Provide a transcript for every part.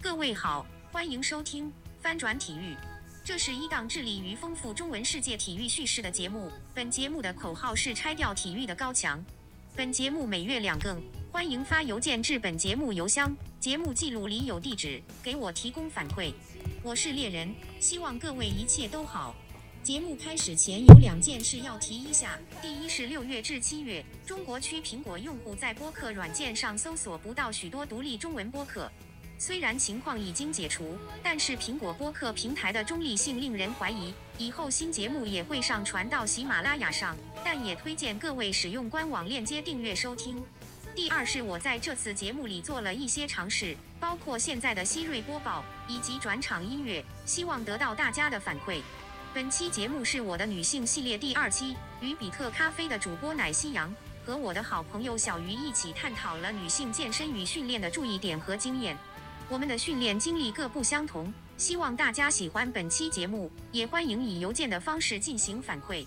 各位好，欢迎收听翻转体育，这是一档致力于丰富中文世界体育叙事的节目。本节目的口号是拆掉体育的高墙。本节目每月两更，欢迎发邮件至本节目邮箱，节目记录里有地址，给我提供反馈。我是猎人，希望各位一切都好。节目开始前有两件事要提一下，第一是六月至七月，中国区苹果用户在播客软件上搜索不到许多独立中文播客。虽然情况已经解除，但是苹果播客平台的中立性令人怀疑。以后新节目也会上传到喜马拉雅上，但也推荐各位使用官网链接订阅收听。第二是我在这次节目里做了一些尝试，包括现在的希瑞播报以及转场音乐，希望得到大家的反馈。本期节目是我的女性系列第二期，与比特咖啡的主播奶昔阳和我的好朋友小鱼一起探讨了女性健身与训练的注意点和经验。我们的训练经历各不相同，希望大家喜欢本期节目，也欢迎以邮件的方式进行反馈。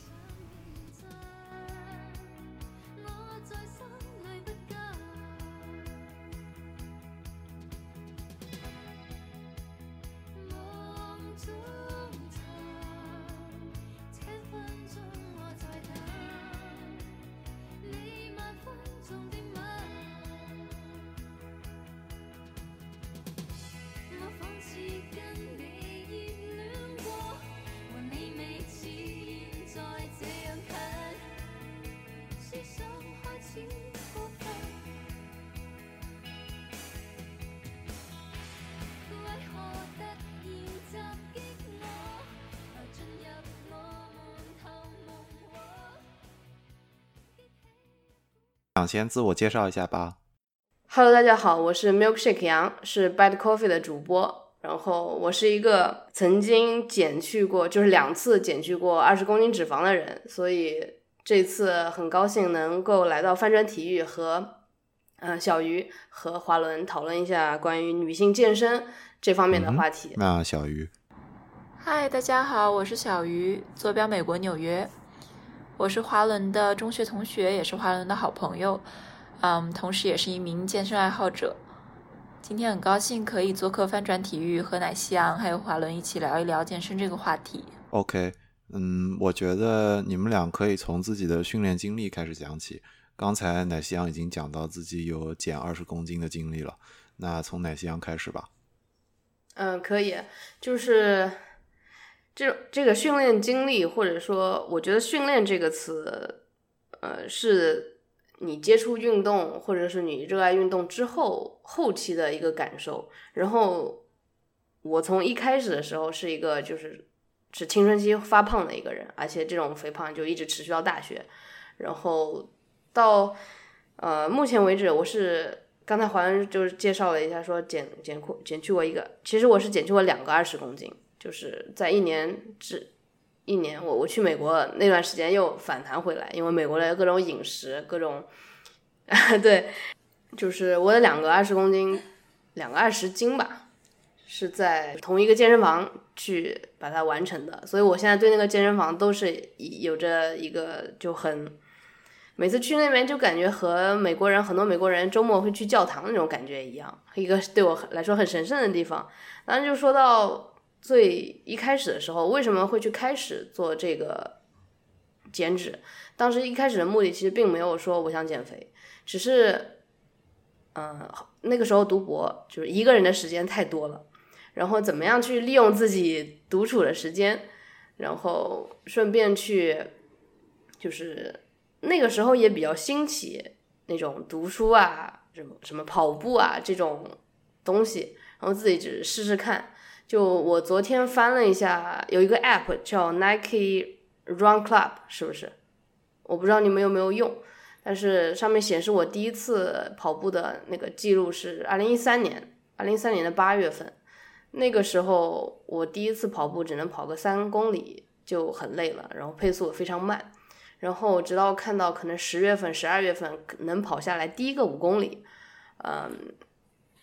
想先自我介绍一下吧。Hello，大家好，我是 Milkshake 杨，是 Bad Coffee 的主播。然后我是一个曾经减去过，就是两次减去过二十公斤脂肪的人，所以这次很高兴能够来到翻转体育和呃小鱼和华伦讨论一下关于女性健身这方面的话题。那小鱼，嗨，大家好，我是小鱼，坐标美国纽约。我是华伦的中学同学，也是华伦的好朋友，嗯，同时也是一名健身爱好者。今天很高兴可以做客翻转体育，和奶昔昂还有华伦一起聊一聊健身这个话题。OK，嗯，我觉得你们俩可以从自己的训练经历开始讲起。刚才奶昔昂已经讲到自己有减二十公斤的经历了，那从奶昔昂开始吧。嗯，可以，就是这这个训练经历，或者说，我觉得“训练”这个词，呃，是你接触运动，或者是你热爱运动之后后期的一个感受。然后，我从一开始的时候是一个就是是青春期发胖的一个人，而且这种肥胖就一直持续到大学，然后到呃目前为止，我是。刚才华恩就是介绍了一下，说减减减去过一个，其实我是减去过两个二十公斤，就是在一年之一年，我我去美国那段时间又反弹回来，因为美国的各种饮食，各种 对，就是我的两个二十公斤，两个二十斤吧，是在同一个健身房去把它完成的，所以我现在对那个健身房都是有着一个就很。每次去那边就感觉和美国人很多美国人周末会去教堂那种感觉一样，一个对我来说很神圣的地方。然后就说到最一开始的时候，为什么会去开始做这个减脂？当时一开始的目的其实并没有说我想减肥，只是，嗯、那个时候读博就是一个人的时间太多了，然后怎么样去利用自己独处的时间，然后顺便去就是。那个时候也比较兴起那种读书啊，什么什么跑步啊这种东西，然后自己只试试看。就我昨天翻了一下，有一个 app 叫 Nike Run Club，是不是？我不知道你们有没有用，但是上面显示我第一次跑步的那个记录是二零一三年，二零一三年的八月份。那个时候我第一次跑步只能跑个三公里就很累了，然后配速也非常慢。然后直到看到可能十月份、十二月份能跑下来第一个五公里，嗯，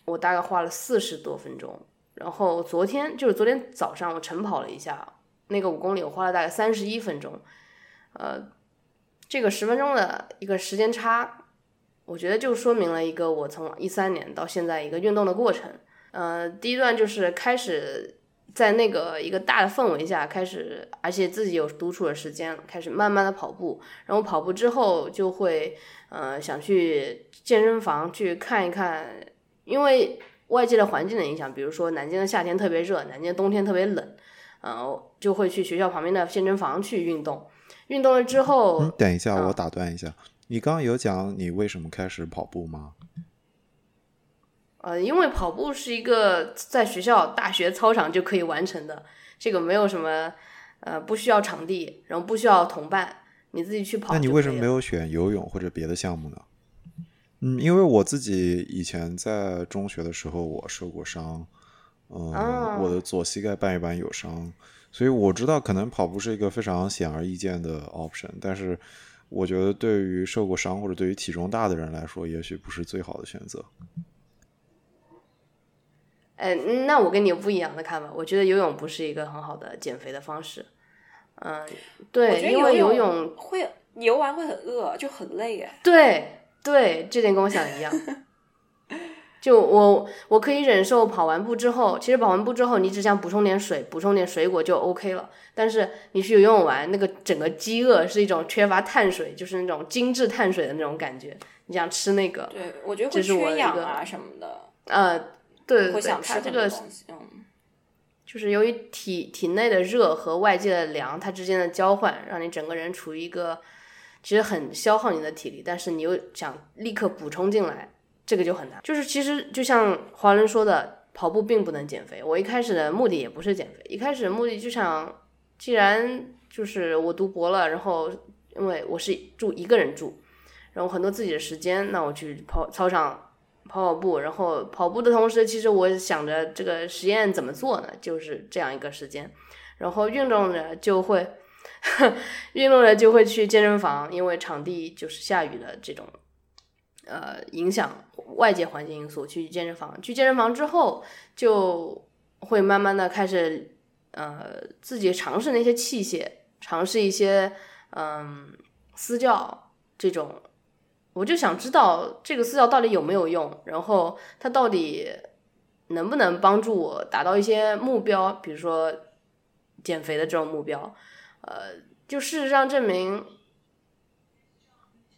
我大概花了四十多分钟，然后昨天就是昨天早上我晨跑了一下，那个五公里我花了大概三十一分钟，呃，这个十分钟的一个时间差，我觉得就说明了一个我从一三年到现在一个运动的过程。呃，第一段就是开始在那个一个大的氛围下开始，而且自己有独处的时间，开始慢慢的跑步。然后跑步之后就会呃想去健身房去看一看，因为外界的环境的影响，比如说南京的夏天特别热，南京的冬天特别冷，呃，就会去学校旁边的健身房去运动。运动了之后，嗯，等一下，嗯我打断一下，你刚刚有讲你为什么开始跑步吗？呃，因为跑步是一个在学校、大学操场就可以完成的，这个没有什么呃不需要场地，然后不需要同伴，你自己去跑。那你为什么没？有选游泳或者别的项目呢？嗯，因为我自己以前在中学的时候我受过伤，嗯，哦我的左膝盖半月板有伤，所以我知道可能跑步是一个非常显而易见的 option，但是我觉得对于受过伤或者对于体重大的人来说，也许不是最好的选择。哎，那我跟你有不一样的看法，我觉得游泳不是一个很好的减肥的方式。嗯，对，因为游游泳，会游完会很饿，就很累哎。对对，这点跟我想的一样。就我我可以忍受跑完步之后，其实跑完步之后，你只想补充点水，补充点水果就 OK 了。但是你去游泳完，那个整个饥饿是一种缺乏碳水，就是那种精致碳水的那种感觉。你想吃那个，对，我觉得这会缺氧啊什么的，呃，对对对，会想吃这个。嗯，就是由于体体内的热和外界的凉，它之间的交换，让你整个人处于一个其实很消耗你的体力，但是你又想立刻补充进来，这个就很难。就是其实就像华伦说的，跑步并不能减肥。我一开始的目的也不是减肥，一开始目的就想，既然就是我读博了，然后因为我是住一个人住，然后很多自己的时间，那我去跑操场跑跑步，然后跑步的同时，其实我想着这个实验怎么做呢？就是这样一个时间，然后运动着就会，运动了就会去健身房，因为场地就是下雨的这种，呃，影响外界环境因素去健身房。去健身房之后，就会慢慢的开始，呃，自己尝试那些器械，尝试一些，嗯，私教这种。我就想知道这个私教到底有没有用，然后它到底能不能帮助我达到一些目标，比如说减肥的这种目标。呃，就事实上证明，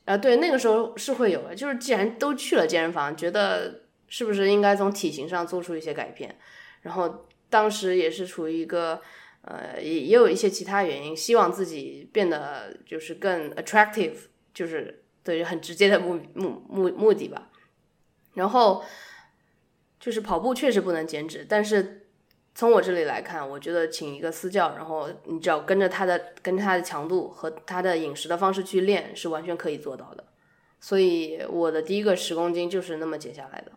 啊，对，那个时候是会有的。就是既然都去了健身房，觉得是不是应该从体型上做出一些改变？然后当时也是处于一个呃，也也有一些其他原因，希望自己变得就是更 attractive，就是对于很直接的目目目目的吧。然后就是跑步确实不能减脂，但是从我这里来看，我觉得请一个私教，然后你只要跟着他的跟着他的强度和他的饮食的方式去练，是完全可以做到的。所以我的第一个十公斤就是那么减下来的，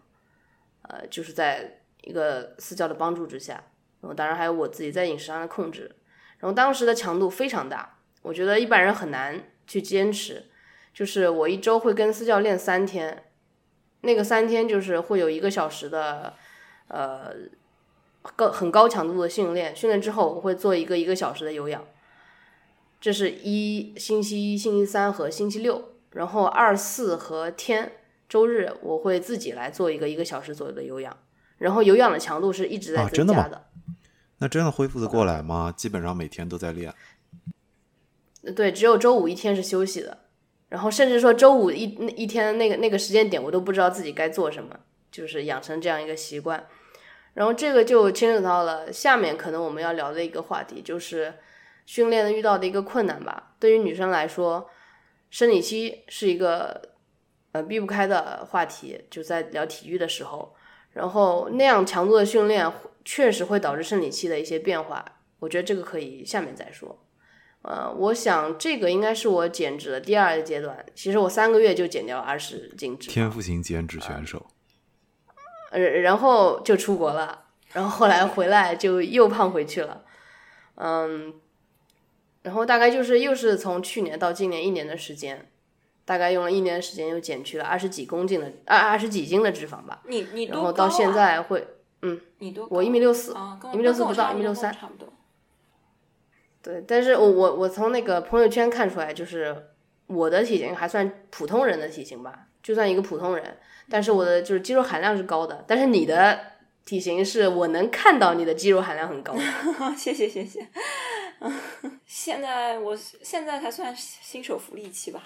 呃，就是在一个私教的帮助之下，然后当然还有我自己在饮食上的控制，然后当时的强度非常大，我觉得一般人很难去坚持。就是我一周会跟私教练三天，那个三天就是会有一个小时的，呃，高很高强度的训练，训练之后我会做一个一个小时的有氧，这是一星期一、星期三和星期六，然后二四和天周日我会自己来做一个一个小时左右的有氧，然后有氧的强度是一直在增加的。那真的恢复的过来吗？基本上每天都在练。对，只有周五一天是休息的，然后甚至说周五一那一天那个那个时间点，我都不知道自己该做什么，就是养成这样一个习惯。然后这个就牵扯到了下面可能我们要聊的一个话题，就是训练遇到的一个困难吧。对于女生来说，生理期是一个呃避不开的话题，就在聊体育的时候。然后那样强度的训练确实会导致生理期的一些变化，我觉得这个可以下面再说。呃，我想这个应该是我减脂的第二阶段。其实我三个月就减掉二十斤脂，天赋型减脂选手，然后就出国了，然后后来回来就又胖回去了，嗯，然后大概就是又是从去年到今年一年的时间，大概用了一年的时间又减去了二十几公斤的二二十几斤的脂肪吧，你你然后到现在会嗯，你多高？我一米六四一米六四不到，一米六三。差不多。对，但是我我我从那个朋友圈看出来，就是我的体型还算普通人的体型吧，就算一个普通人，但是我的就是肌肉含量是高的，但是你的体型是我能看到你的肌肉含量很高的。谢 谢谢谢。现在我现在才算新手福利期吧。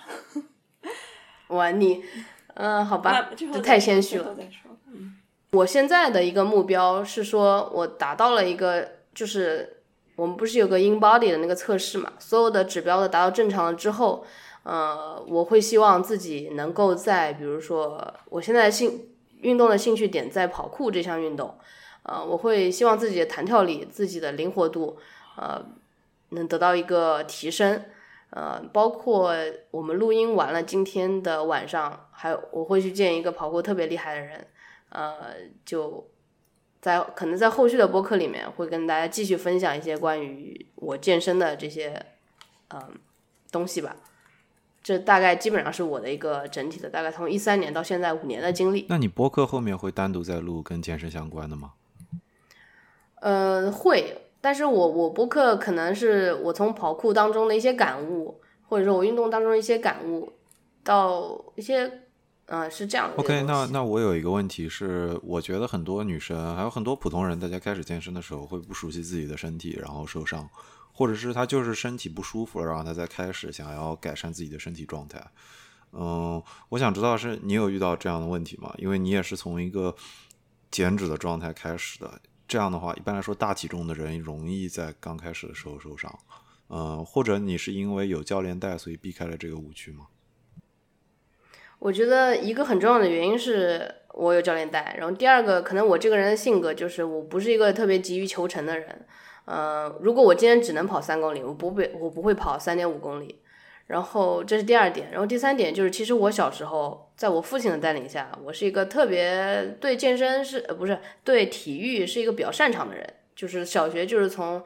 哇，你，嗯、好吧这太谦虚了。我现在的一个目标是说，我达到了一个，就是我们不是有个 in body 的那个测试嘛，所有的指标的达到正常了之后，呃，我会希望自己能够在，比如说我现在兴运动的兴趣点在跑酷这项运动，呃，我会希望自己的弹跳力、自己的灵活度，呃，能得到一个提升。呃，包括我们录音完了，今天的晚上，还有我会去见一个跑酷特别厉害的人，呃，就在可能在后续的播客里面会跟大家继续分享一些关于我健身的这些嗯、东西吧。这大概基本上是我的一个整体的，大概从一三年到现在五年的经历。那你播客后面会单独再录跟健身相关的吗？呃，会，但是我我播客可能是我从跑酷当中的一些感悟，或者说我运动当中的一些感悟，到一些，呃，是这样的 OK，那那我有一个问题是，我觉得很多女生还有很多普通人，大家开始健身的时候会不熟悉自己的身体，然后受伤，或者是他就是身体不舒服了，然后他再开始想要改善自己的身体状态。嗯，我想知道是你有遇到这样的问题吗？因为你也是从一个减脂的状态开始的，这样的话，一般来说大体重的人容易在刚开始的时候受伤。嗯，或者你是因为有教练带，所以避开了这个误区吗？我觉得一个很重要的原因是我有教练带，然后第二个可能我这个人的性格就是我不是一个特别急于求成的人。呃，如果我今天只能跑三公里，我不会我不会跑三点五公里。然后这是第二点，然后第三点就是，其实我小时候在我父亲的带领下，我是一个特别对健身是呃不是对体育是一个比较擅长的人，就是小学就是从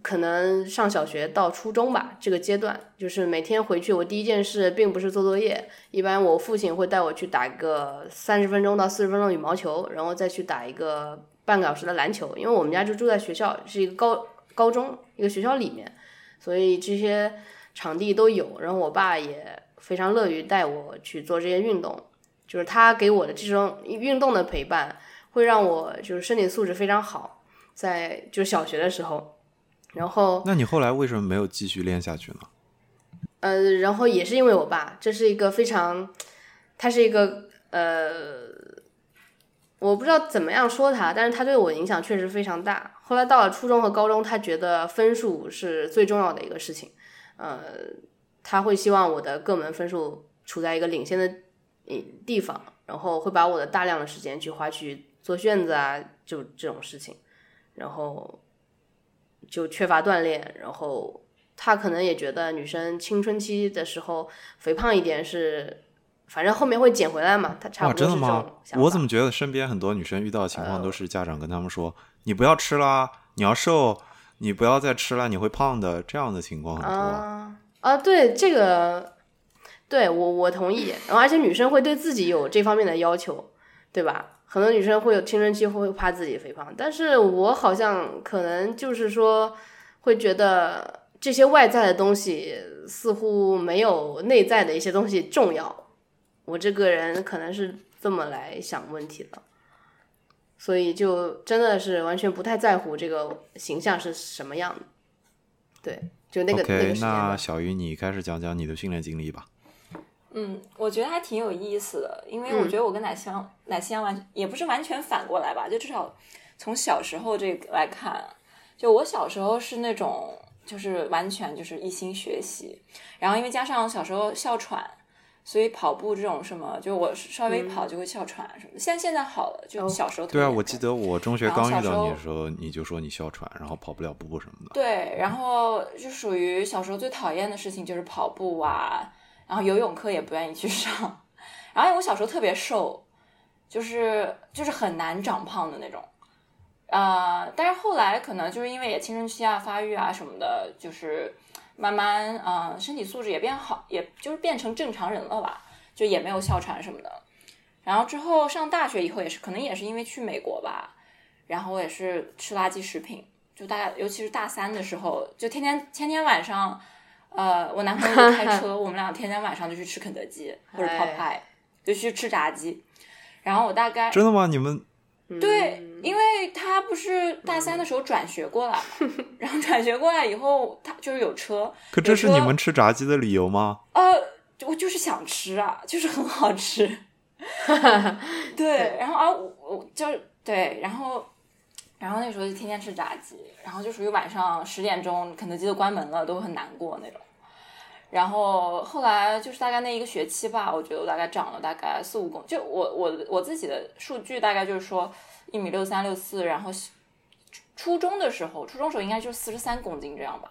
可能上小学到初中吧这个阶段，就是每天回去我第一件事并不是做作业，一般我父亲会带我去打一个三十分钟到四十分钟羽毛球，然后再去打一个半个小时的篮球，因为我们家就住在学校，是一个高高中一个学校里面，所以这些场地都有。然后我爸也非常乐于带我去做这些运动，就是他给我的这种运动的陪伴，会让我就是身体素质非常好，在就是小学的时候，然后那你后来为什么没有继续练下去呢？呃，然后也是因为我爸，这是一个非常，他是一个呃，我不知道怎么样说他，但是他对我影响确实非常大。后来到了初中和高中，他觉得分数是最重要的一个事情，呃，他会希望我的各门分数处在一个领先的嗯地方，然后会把我的大量的时间去花去做卷子啊，就这种事情，然后就缺乏锻炼，然后他可能也觉得女生青春期的时候肥胖一点是，反正后面会减回来嘛，他差，不多是这真的吗种？想法。我怎么觉得身边很多女生遇到的情况都是家长跟他们说：“你不要吃啦，你要瘦，你不要再吃了，你会胖的。”这样的情况很多。啊啊，对这个，对我我同意。然后而且女生会对自己有这方面的要求，对吧？很多女生会有青春期会怕自己肥胖，但是我好像可能就是说会觉得这些外在的东西似乎没有内在的一些东西重要。我这个人可能是这么来想问题的，所以就真的是完全不太在乎这个形象是什么样的。对，就那个那个 OK，时间那段。小鱼你开始讲讲你的训练经历吧。嗯，我觉得还挺有意思的，因为我嗯觉得我跟奶香、奶香完也不是完全反过来吧，就至少从小时候这个来看，就我小时候是那种就是完全就是一心学习，然后因为加上小时候哮喘，所以跑步这种什么，就我稍微跑就会哮喘什么的。现在现在好了，就哦小时候特对啊，我记得我中学刚遇到你的时候，你就说你哮喘，然后跑不了步什么的。对，然后就属于小时候最讨厌的事情就是跑步啊，然后游泳课也不愿意去上。然后我小时候特别瘦，就是就是很难长胖的那种。呃，但是后来可能就是因为也青春期啊、发育啊什么的，就是慢慢呃身体素质也变好，也就是变成正常人了吧，就也没有哮喘什么的。然后之后上大学以后也是，可能也是因为去美国吧，然后我也是吃垃圾食品，就大尤其是大三的时候，就天天天天晚上，呃，我男朋友开车，我们俩天天晚上就去吃肯德基或者哎 Popeye，就去吃炸鸡。然后我大概真的吗？你们对，嗯因为他不是大三的时候转学过来嘛，然后转学过来以后，他就是有车，可这是你们吃炸鸡的理由吗？呃，我就是想吃啊，就是很好吃。对，然后啊，我我就对，然后然后那时候就天天吃炸鸡，然后就属于晚上十点钟肯德基都关门了，都很难过那种。然后后来就是大概那一个学期吧，我觉得我大概长了大概四五公，就我我我自己的数据大概就是说一米六三六四，然后初中的时候，初中时候应该就是四十三公斤这样吧。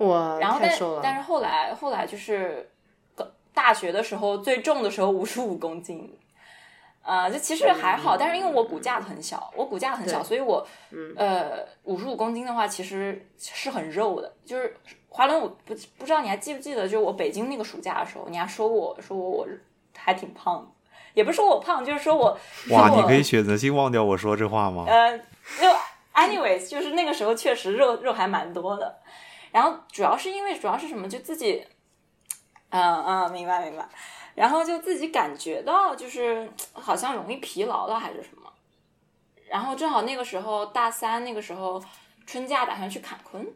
哇，然后但。但是后来后来就是大学的时候最重的时候五十五公斤，呃，这其实还好，但是因为我骨架很小，我骨架很小，所以我嗯。呃五十五公斤的话其实是很肉的，就是华伦，我不不知道你还记不记得，就是我北京那个暑假的时候，你还说我说我我还挺胖的，也不是说我胖，就是说我哇，我你可以选择性忘掉我说这话吗？呃，就 anyways，就是那个时候确实肉肉还蛮多的，然后主要是因为主要是什么，就自己，嗯嗯，明白明白，然后就自己感觉到就是好像容易疲劳了还是什么，然后正好那个时候大三那个时候春假打算去坎昆。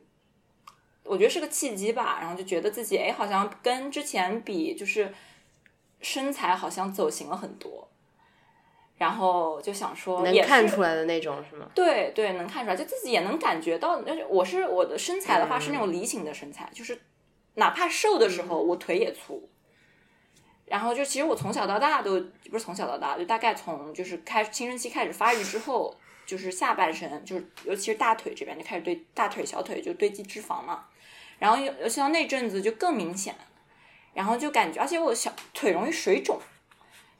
我觉得是个契机吧，然后就觉得自己哎，好像跟之前比，就是身材好像走形了很多，然后就想说，能看出来的那种是吗？对对，能看出来，就自己也能感觉到。而且我是我的身材的话是那种嗯梨形的身材，就是哪怕瘦的时候，我腿也粗。然后就其实我从小到大都不是从小到大，就大概从就是开青春期开始发育之后，就是下半身就是尤其是大腿这边就开始堆大腿小腿就堆积脂肪嘛。然后尤尤其到那阵子就更明显，然后就感觉，而且我小腿容易水肿，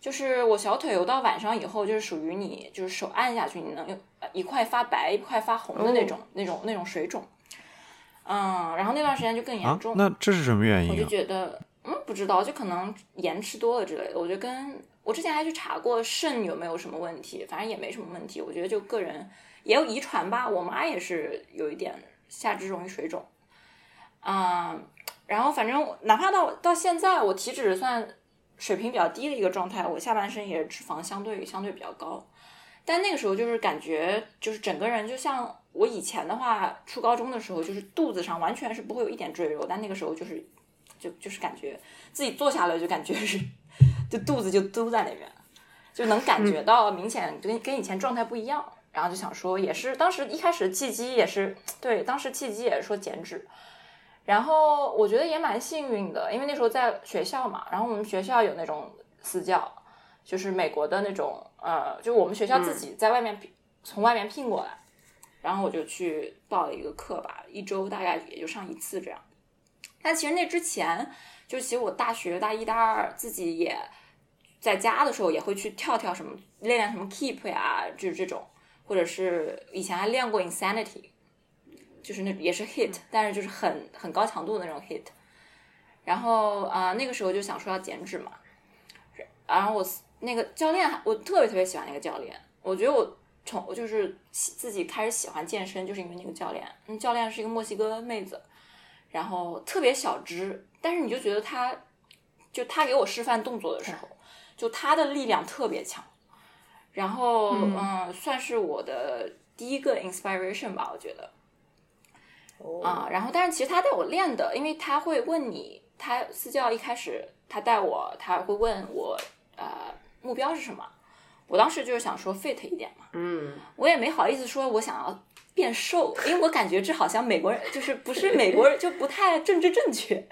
就是我小腿游到晚上以后，就是属于你就是手按下去，你能有一块发白一块发红的那种、那种那种水肿。嗯，然后那段时间就更严啊重，，那这是什么原因我就？觉得，嗯，不知道，就可能盐吃多了之类的。我觉得跟我之前还去查过肾有没有什么问题，反正也没什么问题。我觉得就个人也有遗传吧，我妈也是有一点下肢容易水肿，嗯，然后反正哪怕到到现在，我体脂算水平比较低的一个状态，我下半身也是脂肪相对相对比较高。但那个时候就是感觉，就是整个人就像我以前的话，初高中的时候，就是肚子上完全是不会有一点赘肉，但那个时候就是，就就是感觉自己坐下来就感觉是，就肚子就嘟在那边，就能感觉到明显跟跟以前状态不一样。然后就想说，也是当时一开始契机也是对，当时契机也是说减脂，然后我觉得也蛮幸运的，因为那时候在学校嘛，然后我们学校有那种私教，就是美国的那种，呃，就我们学校自己在外面聘、从外面聘过来，然后我就去报了一个课吧，一周大概也就上一次这样。但其实那之前，就其实我大学大一大二自己也在家的时候也会去跳跳什么练练什么 keep 呀，就是这种，或者是以前还练过 insanity，就是那也是 hit，但是就是很很高强度的那种 hit。然后啊、呃那个时候就想说要减脂嘛，然后我那个教练，我特别特别喜欢那个教练，我觉得我从我就是喜自己开始喜欢健身，就是因为那个教练。嗯，教练是一个墨西哥妹子，然后特别小只，但是你就觉得他，就他给我示范动作的时候，就他的力量特别强。然后嗯嗯算是我的第一个 inspiration 吧，我觉得。哦啊，然后但是其实他带我练的，因为他会问你，他私教一开始他带我，他会问我，呃，目标是什么？我当时就是想说 fit 一点嘛，嗯，我也没好意思说我想要变瘦，因为我感觉这好像美国人就是不是美国人就不太政治正确。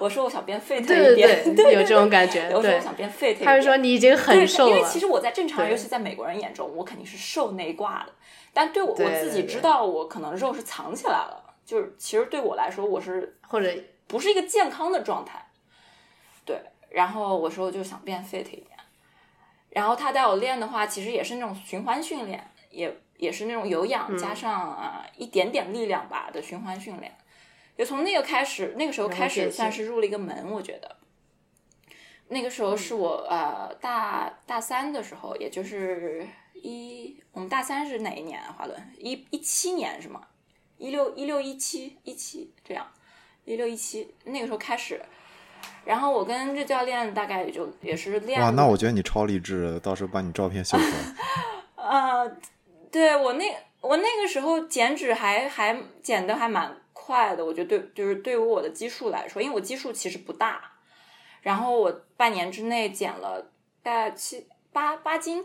我说我想变 fit 一点，对 对有这种感觉对我说我想变 fit 一点。他就说你已经很，瘦了，因为其实我在正常人，尤其在美国人眼中，我肯定是瘦那一挂的。但对我对我自己知道，我可能肉是藏起来了，就是其实对我来说，我是或者不是一个健康的状态。对，然后我说我就想变 fit 一点，然后他带我练的话，其实也是那种循环训练，也也是那种有氧嗯加上啊、呃一点点力量吧的循环训练。就从那个开始，那个时候开始算是入了一个门，我觉得。那个时候是我呃大大三的时候，也就是一我们大三是哪一年啊？华伦一一七年是吗？一六一六一七一七这样，一六一七那个时候开始，然后我跟这教练大概也就也是练哇，那我觉得你超励志的，到时候把你照片秀出来。呃，对我那我那个时候减脂还还减的还蛮快的，我觉得对，就是对于我的基数来说，因为我基数其实不大，然后我半年之内减了大概七八八斤，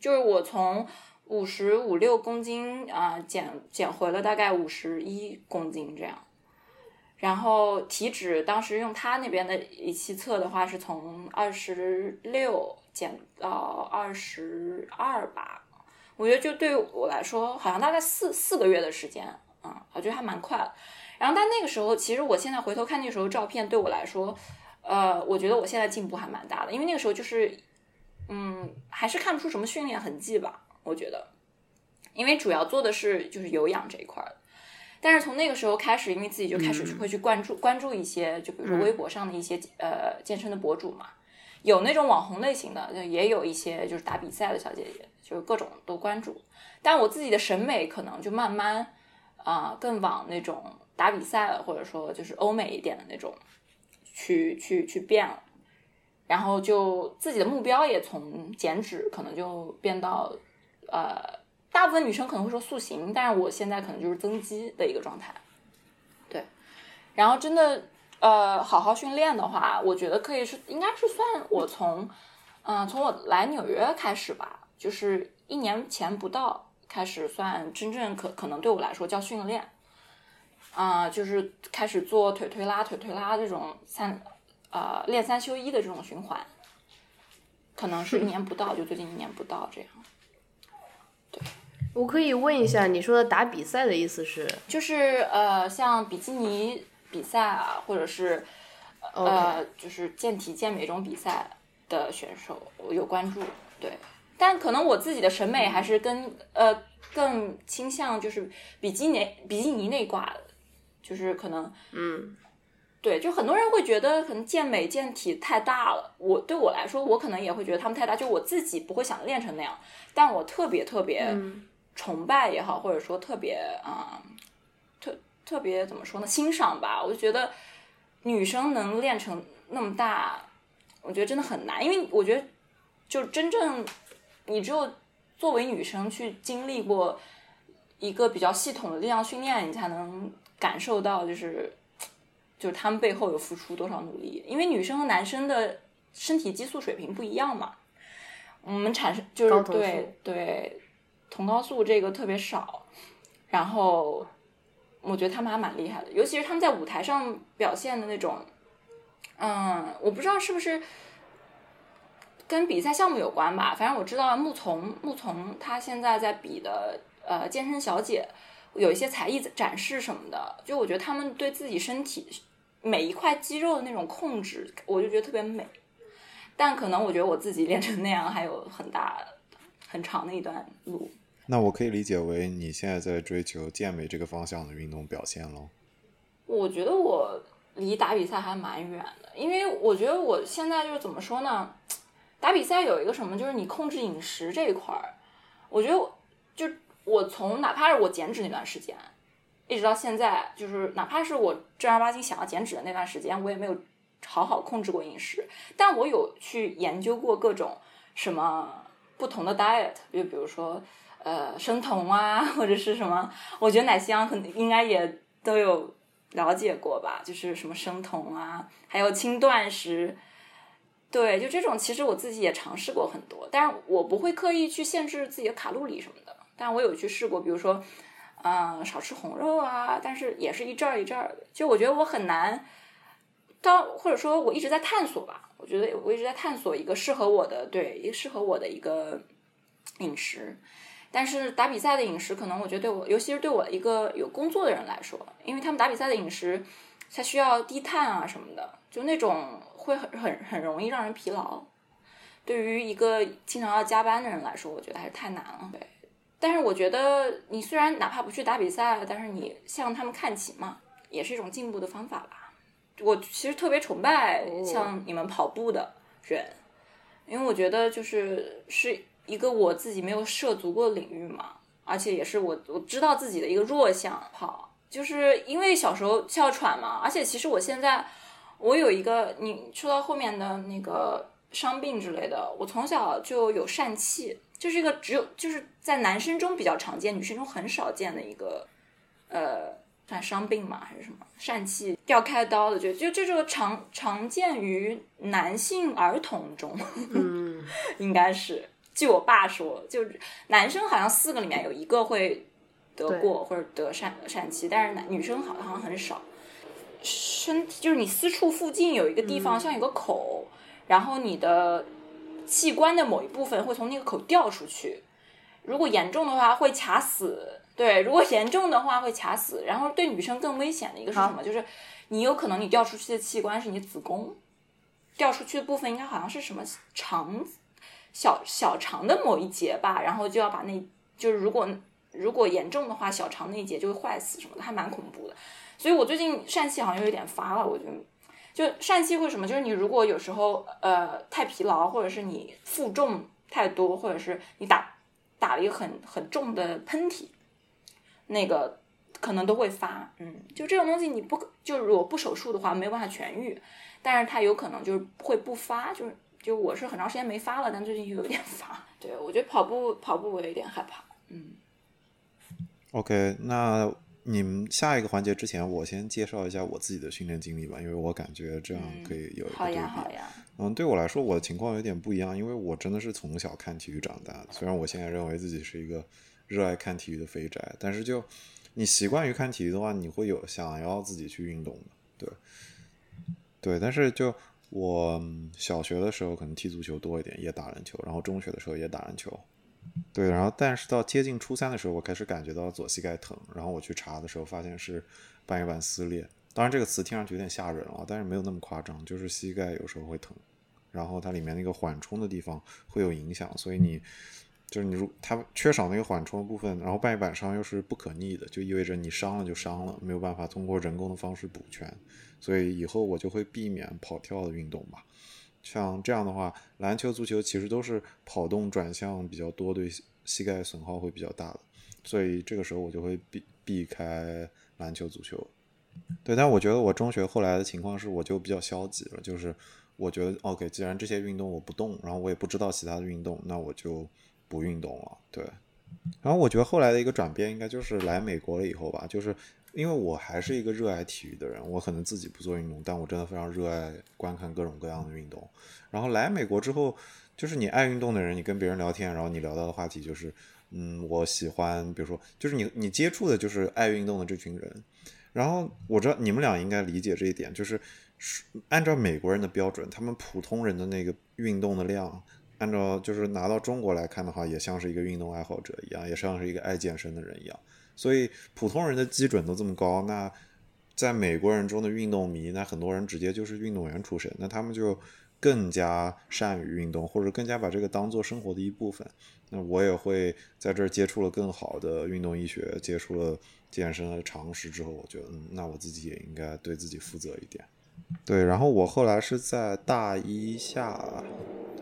就是我从五十五六公斤啊、减减回了大概五十一公斤这样。然后体脂当时用他那边的仪器测的话，是从二十六减到二十二吧。我觉得就对我来说，好像大概四四个月的时间，啊、我觉得还蛮快的。然后但那个时候，其实我现在回头看那时候照片，对我来说，呃，我觉得我现在进步还蛮大的，因为那个时候就是，嗯，还是看不出什么训练痕迹吧，我觉得，因为主要做的是就是有氧这一块儿的。但是从那个时候开始，因为自己就开始会去关注、关注一些，就比如说微博上的一些、呃健身的博主嘛，有那种网红类型的，也有一些就是打比赛的小姐姐，就是各种都关注。但我自己的审美可能就慢慢啊、更往那种打比赛了，或者说就是欧美一点的那种去去去变了。然后就自己的目标也从减脂可能就变到呃，大部分女生可能会说塑形，但是我现在可能就是增肌的一个状态。对，然后真的呃好好训练的话，我觉得可以是应该是算我从嗯、从我来纽约开始吧，就是一年前不到开始算真正可可能对我来说叫训练。啊、就是开始做腿推拉、腿推拉这种三呃练三休一的这种循环，可能是一年不到，就最近一年不到这样。我可以问一下，你说的打比赛的意思是？就是呃，像比基尼比赛啊，或者是呃，就是健体健美这种比赛的选手，我有关注。对，但可能我自己的审美还是跟呃更倾向就是比基尼比基尼那一挂的，就是可能嗯，对，就很多人会觉得可能健美健体太大了。我对我来说，我可能也会觉得他们太大，就我自己不会想练成那样，但我特别特别崇拜也好，或者说特别啊、特特别怎么说呢，欣赏吧。我就觉得女生能练成那么大，我觉得真的很难，因为我觉得就真正你只有作为女生去经历过一个比较系统的力量训练，你才能感受到就是就是他们背后有付出多少努力。因为女生和男生的身体激素水平不一样嘛，我们产生就是对对酮高素这个特别少，然后我觉得他们还蛮厉害的，尤其是他们在舞台上表现的那种，嗯，我不知道是不是跟比赛项目有关吧，反正我知道木从木从他现在在比的呃健身小姐有一些才艺展示什么的，就我觉得他们对自己身体每一块肌肉的那种控制，我就觉得特别美。但可能我觉得我自己练成那样还有很大很长的一段路。那我可以理解为你现在在追求健美这个方向的运动表现喽？我觉得我离打比赛还蛮远的，因为我觉得我现在就是怎么说呢？打比赛有一个什么，就是你控制饮食这一块儿，我觉得就我从哪怕是我减脂那段时间，一直到现在，就是哪怕是我正儿八经想要减脂的那段时间，我也没有好好控制过饮食，但我有去研究过各种什么不同的 diet，就比如说呃生酮啊，或者是什么，我觉得奶香可能应该也都有了解过吧，就是什么生酮啊，还有轻断食。对，就这种，其实我自己也尝试过很多，但是我不会刻意去限制自己的卡路里什么的。但我有去试过，比如说，嗯、少吃红肉啊，但是也是一阵儿一阵儿的。就我觉得我很难，到或者说我一直在探索吧。我觉得我一直在探索一个适合我的，对，一个适合我的一个饮食。但是打比赛的饮食，可能我觉得对我，尤其是对我一个有工作的人来说，因为他们打比赛的饮食，它需要低碳啊什么的，就那种会很很很容易让人疲劳。对于一个经常要加班的人来说，我觉得还是太难了。对，但是我觉得你虽然哪怕不去打比赛，但是你向他们看齐嘛，也是一种进步的方法吧。我其实特别崇拜像你们跑步的，人，因为我觉得就是是一个我自己没有涉足过的领域嘛，而且也是我我知道自己的一个弱项。好，就是因为小时候哮喘嘛，而且其实我现在我有一个你说到后面的那个伤病之类的，我从小就有疝气，就是一个只有就是在男生中比较常见，女生中很少见的一个呃。算伤病嘛，还是什么疝气要开刀的？就就这个常常见于男性儿童中，嗯，应该是。据我爸说，就是男生好像四个里面有一个会得过或者得疝疝气，但是男女生好像很少。身体就是你私处附近有一个地方像有个口，然后你的器官的某一部分会从那个口掉出去，如果严重的话会卡死。对，如果严重的话会卡死。然后对女生更危险的一个是什么？就是你有可能你掉出去的器官是你子宫，掉出去的部分应该好像是什么肠，小小肠的某一节吧。然后就要把那，就是如果如果严重的话，小肠那一节就会坏死什么的，还蛮恐怖的。所以我最近疝气好像有点发了，我觉得就疝气会什么？就是你如果有时候呃太疲劳，或者是你负重太多，或者是你打打了一个很很重的喷嚏。那个可能都会发，嗯，就这种东西你不就如果不手术的话没有办法痊愈，但是它有可能就是会不发，就是就我是很长时间没发了，但最近又有点发，对我觉得跑步跑步我有点害怕，嗯。OK，那你们下一个环节之前，我先介绍一下我自己的训练经历吧，因为我感觉这样可以有一个好呀好呀。嗯，对我来说我的情况有点不一样，因为我真的是从小看体育长大的，虽然我现在认为自己是一个。热爱看体育的肥宅，但是就你习惯于看体育的话，你会有想要自己去运动的，对，对。但是就我小学的时候可能踢足球多一点，也打篮球，然后中学的时候也打篮球，对。然后但是到接近初三的时候，我开始感觉到左膝盖疼，然后我去查的时候发现是半月板撕裂。当然这个词听上去有点吓人啊，但是没有那么夸张，就是膝盖有时候会疼，然后它里面那个缓冲的地方会有影响，所以你。就是你如它缺少那个缓冲的部分，然后半月板伤又是不可逆的，就意味着你伤了就伤了，没有办法通过人工的方式补全，所以以后我就会避免跑跳的运动吧。像这样的话，篮球、足球其实都是跑动转向比较多，对膝盖损耗会比较大的，所以这个时候我就会避避开篮球、足球。对，但我觉得我中学后来的情况是，我就比较消极了，就是我觉得 OK，既然这些运动我不动，然后我也不知道其他的运动，那我就。不运动了，对。然后我觉得后来的一个转变，应该就是来美国了以后吧。就是因为我还是一个热爱体育的人，我可能自己不做运动，但我真的非常热爱观看各种各样的运动。然后来美国之后，就是你爱运动的人，你跟别人聊天，然后你聊到的话题就是，嗯，我喜欢，比如说，就是你你接触的就是爱运动的这群人。然后我知道你们俩应该理解这一点，就是按照美国人的标准，他们普通人的那个运动的量。按照就是拿到中国来看的话，也像是一个运动爱好者一样，也像是一个爱健身的人一样。所以普通人的基准都这么高，那在美国人中的运动迷，那很多人直接就是运动员出身，那他们就更加善于运动，或者更加把这个当做生活的一部分。那我也会在这儿接触了更好的运动医学，接触了健身的常识之后，我觉得，嗯，那我自己也应该对自己负责一点。对，然后我后来是在大一下。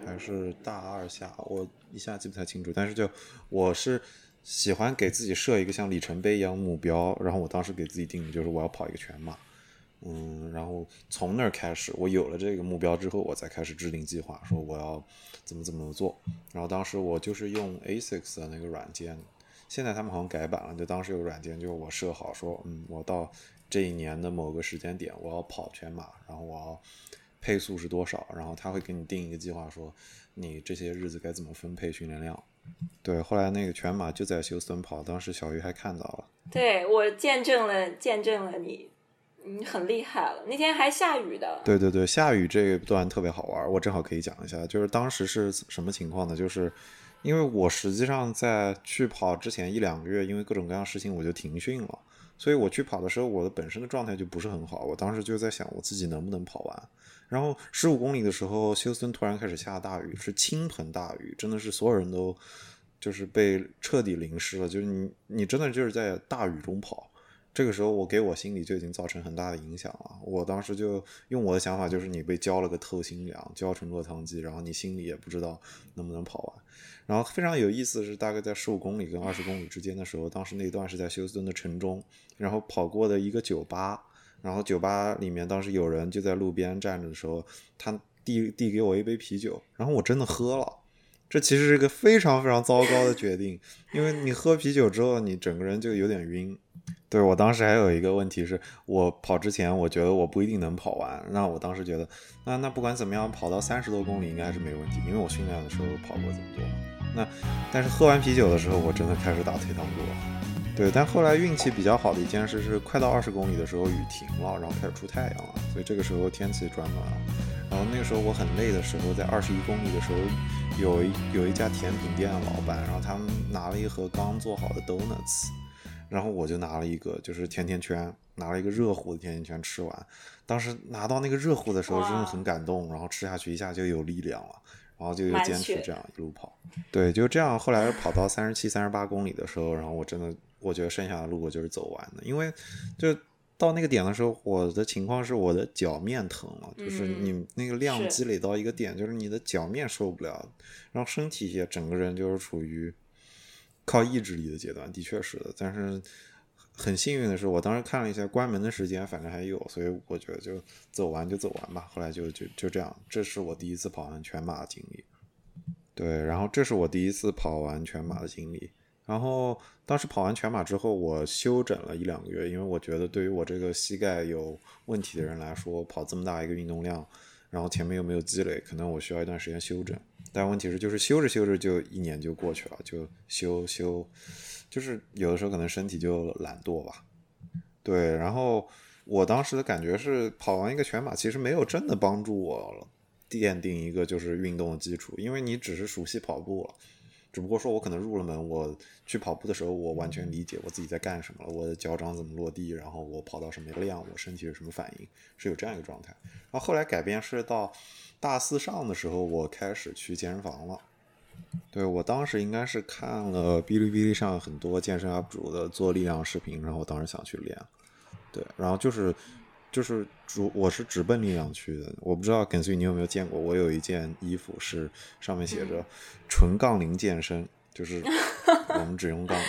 还是大二下，我一下记不太清楚。但是就我是喜欢给自己设一个像里程碑一样目标，然后我当时给自己定的就是我要跑一个全马，嗯，然后从那儿开始，我有了这个目标之后，我才开始制定计划，说我要怎么怎么做。然后当时我就是用 ASICS 的那个软件，现在他们好像改版了，就当时有软件，就我设好说，嗯，我到这一年的某个时间点，我要跑全马，然后我要。配速是多少？然后他会给你定一个计划，说你这些日子该怎么分配训练量。对，后来那个全马就在休斯顿跑，当时小鱼还看到了。对我见证了，见证了你，你很厉害了。那天还下雨的。对对对，下雨这一段特别好玩，我正好可以讲一下。就是当时是什么情况呢？就是因为我实际上在去跑之前一两个月，因为各种各样事情，我就停训了。所以我去跑的时候，我的本身的状态就不是很好。我当时就在想，我自己能不能跑完。然后十五公里的时候，休斯顿突然开始下大雨，是倾盆大雨，真的是所有人都就是被彻底淋湿了。就是你，你真的就是在大雨中跑，这个时候我给我心里就已经造成很大的影响了。我当时就用我的想法，就是你被浇了个透心凉，浇成落汤鸡，然后你心里也不知道能不能跑完。然后非常有意思的是，大概在十五公里跟二十公里之间的时候，当时那段是在休斯顿的城中，然后跑过的一个酒吧，然后酒吧里面当时有人就在路边站着的时候，他递递给我一杯啤酒，然后我真的喝了。这其实是一个非常非常糟糕的决定，因为你喝啤酒之后，你整个人就有点晕。对我当时还有一个问题是，我跑之前我觉得我不一定能跑完，那我当时觉得，那那不管怎么样，跑到三十多公里应该是没问题，因为我训练的时候跑过这么多。那但是喝完啤酒的时候，我真的开始打退堂鼓了。对，但后来运气比较好的一件事是，快到二十公里的时候雨停了，然后开始出太阳了，所以这个时候天气转暖了。然后那个时候我很累的时候，在二十一公里的时候，有一有一家甜品店的老板，然后他们拿了一盒刚做好的 donuts，然后我就拿了一个就是甜甜圈，拿了一个热乎的甜甜圈吃完。当时拿到那个热乎的时候，真的很感动，然后吃下去一下就有力量了。然后就又坚持这样一路跑，对，就这样。后来跑到三十七、三十八公里的时候，然后我真的，我觉得剩下的路我就是走完的，因为就到那个点的时候，我的情况是我的脚面疼了，就是你那个量积累到一个点，就是你的脚面受不了，然后身体也整个人就是处于靠意志力的阶段，的确是的，但是。很幸运的是，我当时看了一下关门的时间，反正还有，所以我觉得就走完就走完吧。后来就就就这样，这是我第一次跑完全马的经历。对，然后这是我第一次跑完全马的经历。然后当时跑完全马之后，我休整了一两个月，因为我觉得对于我这个膝盖有问题的人来说，跑这么大一个运动量，然后前面又没有积累，可能我需要一段时间休整。但问题是，就是休着休着就一年就过去了，就休休。就是有的时候可能身体就懒惰吧，对。然后我当时的感觉是，跑完一个全马其实没有真的帮助我奠定一个就是运动的基础，因为你只是熟悉跑步了，只不过说我可能入了门，我去跑步的时候，我完全理解我自己在干什么了，我的脚掌怎么落地，然后我跑到什么量，我身体是什么反应，是有这样一个状态。然后后来改变是到大四上的时候，我开始去健身房了。对我当时应该是看了哔哩哔哩上很多健身 UP 主的做力量视频，然后我当时想去练，对，然后就是就是主我是直奔力量去的，我不知道耿穗你有没有见过，我有一件衣服是上面写着纯杠铃健身，就是我们只用杠铃。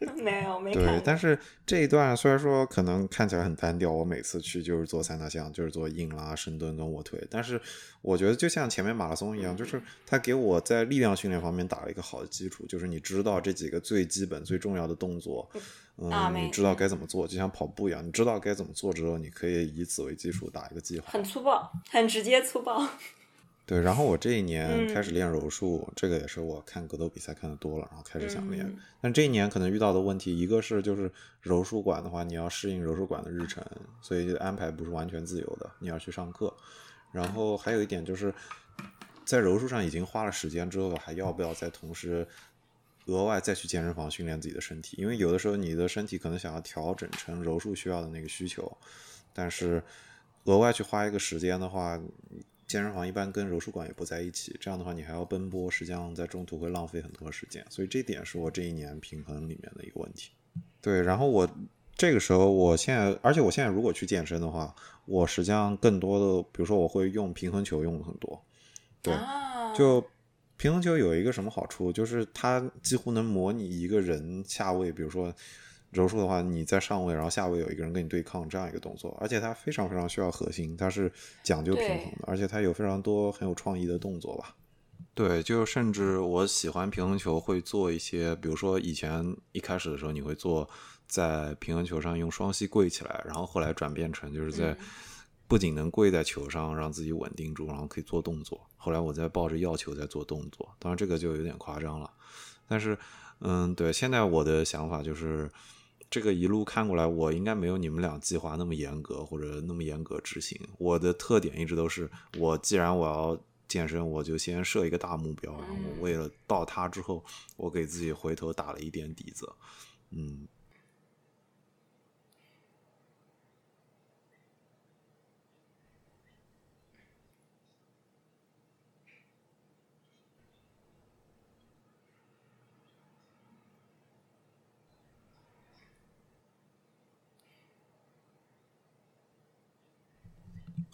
没有，没对，但是这一段虽然说可能看起来很单调，我每次去就是做三大项，就是做硬拉、深蹲跟卧推，但是我觉得就像前面马拉松一样，就是他给我在力量训练方面打了一个好的基础，就是你知道这几个最基本、最重要的动作，嗯，你知道该怎么做，就像跑步一样，你知道该怎么做之后，你可以以此为基础打一个计划，很粗暴，很直接粗暴。对，然后我这一年开始练柔术，这个也是我看格斗比赛看的多了，然后开始想练。但这一年可能遇到的问题，一个是就是柔术馆的话，你要适应柔术馆的日程，所以安排不是完全自由的，你要去上课。然后还有一点就是，在柔术上已经花了时间之后，还要不要再同时额外再去健身房训练自己的身体？因为有的时候你的身体可能想要调整成柔术需要的那个需求，但是额外去花一个时间的话。健身房一般跟柔术馆也不在一起，这样的话你还要奔波，实际上在中途会浪费很多时间，所以这点是我这一年平衡里面的一个问题。对，然后我这个时候，我现在，而且我现在如果去健身的话，我实际上更多的，比如说我会用平衡球用的很多。对，就平衡球有一个什么好处，就是它几乎能模拟一个人下位，比如说。柔术的话，你在上位，然后下位有一个人跟你对抗，这样一个动作，而且它非常非常需要核心，它是讲究平衡的，而且它有非常多很有创意的动作吧。对，就甚至我喜欢平衡球，会做一些，比如说以前一开始的时候，你会做在平衡球上用双膝跪起来，然后后来转变成就是在不仅能跪在球上让自己稳定住，然后可以做动作。后来我在抱着药球在做动作，当然这个就有点夸张了，但是嗯，对，现在我的想法就是。这个一路看过来，我应该没有你们俩计划那么严格或者那么严格执行。我的特点一直都是，我既然我要健身，我就先设一个大目标，然后我为了到它之后，我给自己回头打了一点底子，嗯。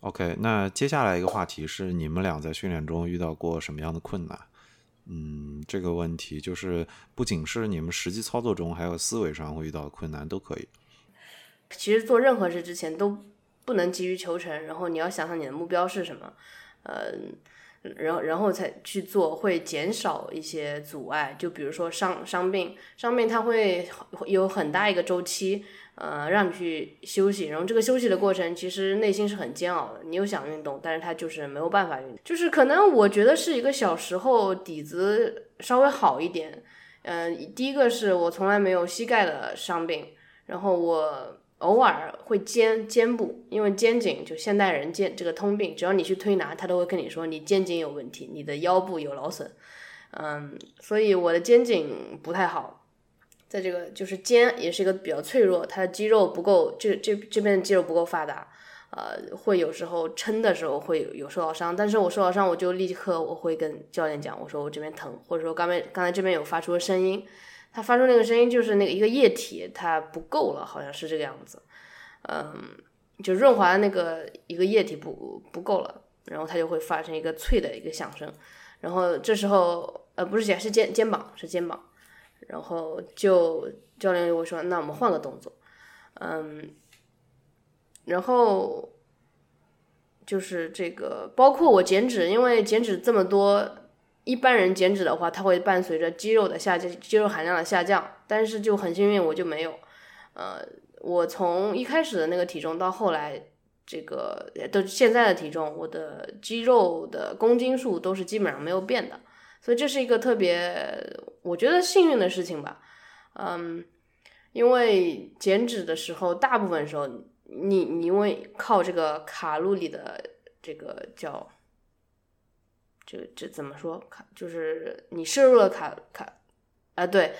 OK，那接下来一个话题是你们俩在训练中遇到过什么样的困难？嗯，这个问题就是不仅是你们实际操作中，还有思维上会遇到困难都可以。其实做任何事之前都不能急于求成，然后你要想想你的目标是什么，呃，然后然后才去做，会减少一些阻碍。就比如说伤伤病，伤病它会有很大一个周期，呃，让你去休息，然后这个休息的过程其实内心是很煎熬的。你又想运动，但是他就是没有办法运动，就是可能我觉得是一个小时候底子稍微好一点。嗯、第一个是我从来没有膝盖的伤病，然后我偶尔会肩肩部，因为肩颈就现代人肩这个通病，只要你去推拿，他都会跟你说你肩颈有问题，你的腰部有劳损。嗯，所以我的肩颈不太好，在这个就是肩也是一个比较脆弱，它的肌肉不够，这这这边的肌肉不够发达，呃，会有时候撑的时候会有有受到伤，但是我受到伤我就立刻我会跟教练讲，我说我这边疼，或者说刚才刚才这边有发出声音，它发出那个声音就是那个一个液体它不够了，好像是这个样子，嗯，就润滑的那个一个液体不不够了，然后它就会发生一个脆的一个响声，然后这时候呃不是肩是肩肩膀是肩膀，然后就教练就会说那我们换个动作，嗯，然后就是这个包括我减脂，因为减脂这么多。一般人减脂的话，它会伴随着肌肉的下降，肌肉含量的下降。但是就很幸运，我就没有。呃，我从一开始的那个体重到后来这个到现在的体重，我的肌肉的公斤数都是基本上没有变的。所以这是一个特别我觉得幸运的事情吧。嗯，因为减脂的时候，大部分时候你你因为靠这个卡路里的这个叫。这这怎么说？卡就是你摄入了卡卡啊，对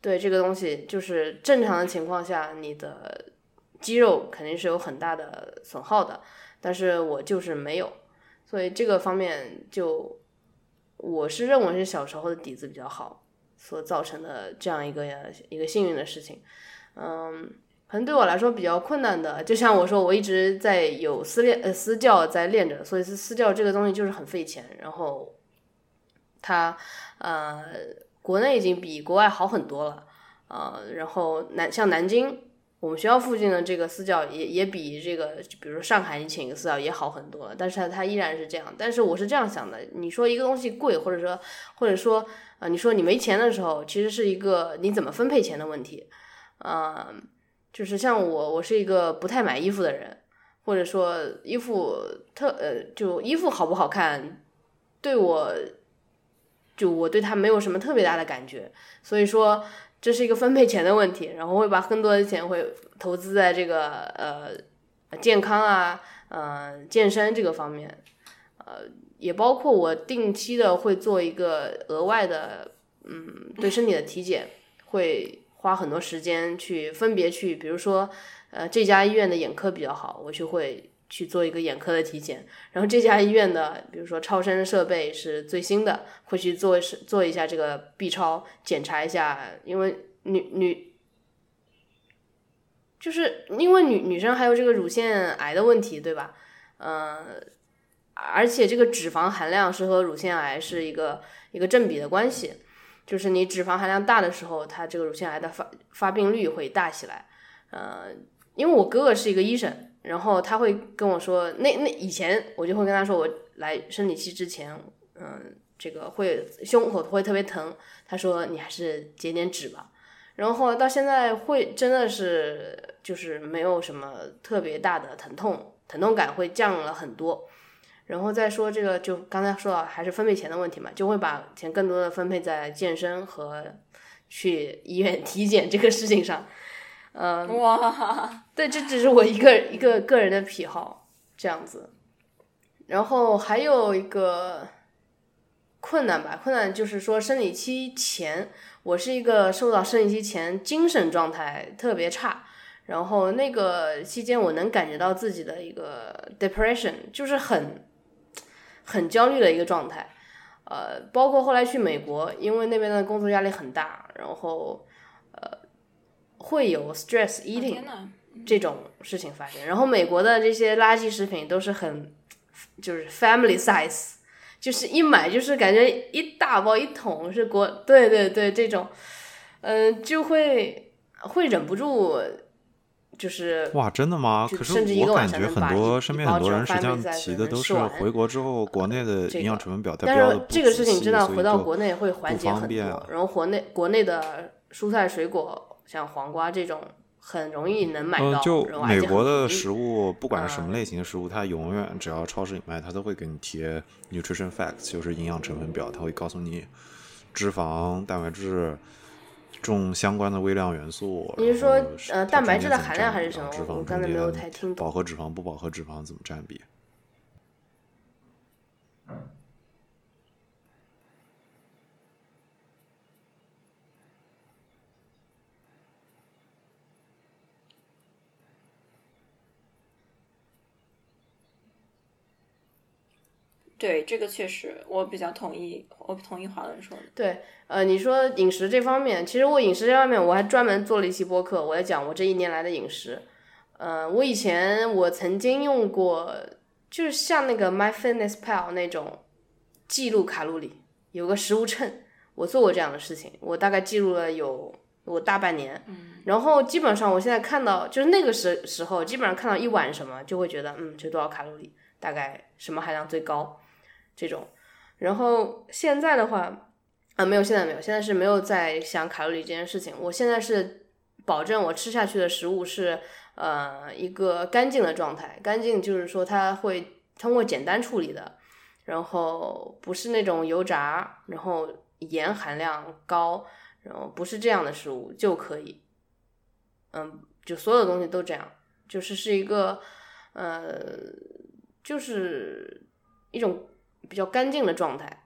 对，这个东西就是正常的情况下，你的肌肉肯定是有很大的损耗的，但是我就是没有，所以这个方面就我是认为是小时候的底子比较好所造成的这样一个一个幸运的事情，嗯。可能对我来说比较困难的，就像我说，我一直在有私练呃私教在练着，所以是私教这个东西就是很费钱。然后，它呃国内已经比国外好很多了，呃，然后南像南京，我们学校附近的这个私教也也比这个，比如说上海你请一个私教也好很多，但是它它依然是这样。但是我是这样想的，你说一个东西贵，或者说或者说啊，你说你没钱的时候，其实是一个你怎么分配钱的问题，嗯。就是像我，我是一个不太买衣服的人，或者说衣服特呃，就衣服好不好看，对我，就我对它没有什么特别大的感觉，所以说这是一个分配钱的问题，然后会把更多的钱会投资在这个呃健康啊，呃健身这个方面，呃也包括我定期的会做一个额外的嗯对身体的体检，会。花很多时间去分别去，比如说，呃，这家医院的眼科比较好，我就会去做一个眼科的体检。然后这家医院的，比如说超声设备是最新的，会去做是做一下这个 B 超检查一下，因为女女，就是因为女女生还有这个乳腺癌的问题，对吧？嗯，而且这个脂肪含量是和乳腺癌是一个一个正比的关系。就是你脂肪含量大的时候，它这个乳腺癌的发发病率会大起来。呃，因为我哥哥是一个医生，然后他会跟我说，那那以前我就会跟他说，我来生理期之前，嗯，这个会胸口会特别疼，他说你还是减点脂吧。然后后来到现在会真的是就是没有什么特别大的疼痛，疼痛感会降了很多。然后再说这个，就刚才说到还是分配钱的问题嘛，就会把钱更多的分配在健身和去医院 体检这个事情上。嗯，哇，对，这只是我一个一个个人的癖好这样子。然后还有一个困难吧，困难就是说生理期前，我是一个受到生理期前精神状态特别差。然后那个期间，我能感觉到自己的一个 depression，就是很。很焦虑的一个状态，呃，包括后来去美国，因为那边的工作压力很大，然后呃会有 stress eating，这种事情发生。然后美国的这些垃圾食品都是很就是 family size，就是一买就是感觉一大包一桶是国对对对这种，嗯、就会会忍不住就是哇，真的吗？就可是甚至一个我感觉很多身边很多人实际上提的都是回国之后国内的营养成分表，它但标的是这个事情真的回到国内内会缓不解很多，方便啊然后国内国内的蔬菜水果像黄瓜这种很容易能买到，嗯，就美国的食物，不管是什么嗯类型的食物，它永远只要超市里卖，它都会给你贴 nutrition facts，就是营养成分表，它会告诉你脂肪、蛋白质、重相关的微量元素。你是说呃蛋白质的含量还是什么我刚才没有太听懂饱和脂肪、不饱和脂肪怎么占比？对，这个确实我比较同意，我同意华伦说的。对，呃，你说饮食这方面，其实我饮食这方面我还专门做了一期播客，我在讲我这一年来的饮食。呃，我以前我曾经用过，就是像那个 MyFitnessPal 那种记录卡路里，有个食物秤，我做过这样的事情，我大概记录了有我大半年。嗯，然后基本上我现在看到，就是那个时时候，基本上看到一碗什么，就会觉得，嗯，这多少卡路里，大概什么含量最高，这种。然后现在的话，啊，没有，现在没有，现在是没有在想卡路里这件事情。我现在是保证我吃下去的食物是呃一个干净的状态，干净就是说它会通过简单处理的，然后不是那种油炸，然后盐含量高，然后不是这样的食物就可以。嗯，就所有东西都这样，就是是一个呃，就是一种比较干净的状态。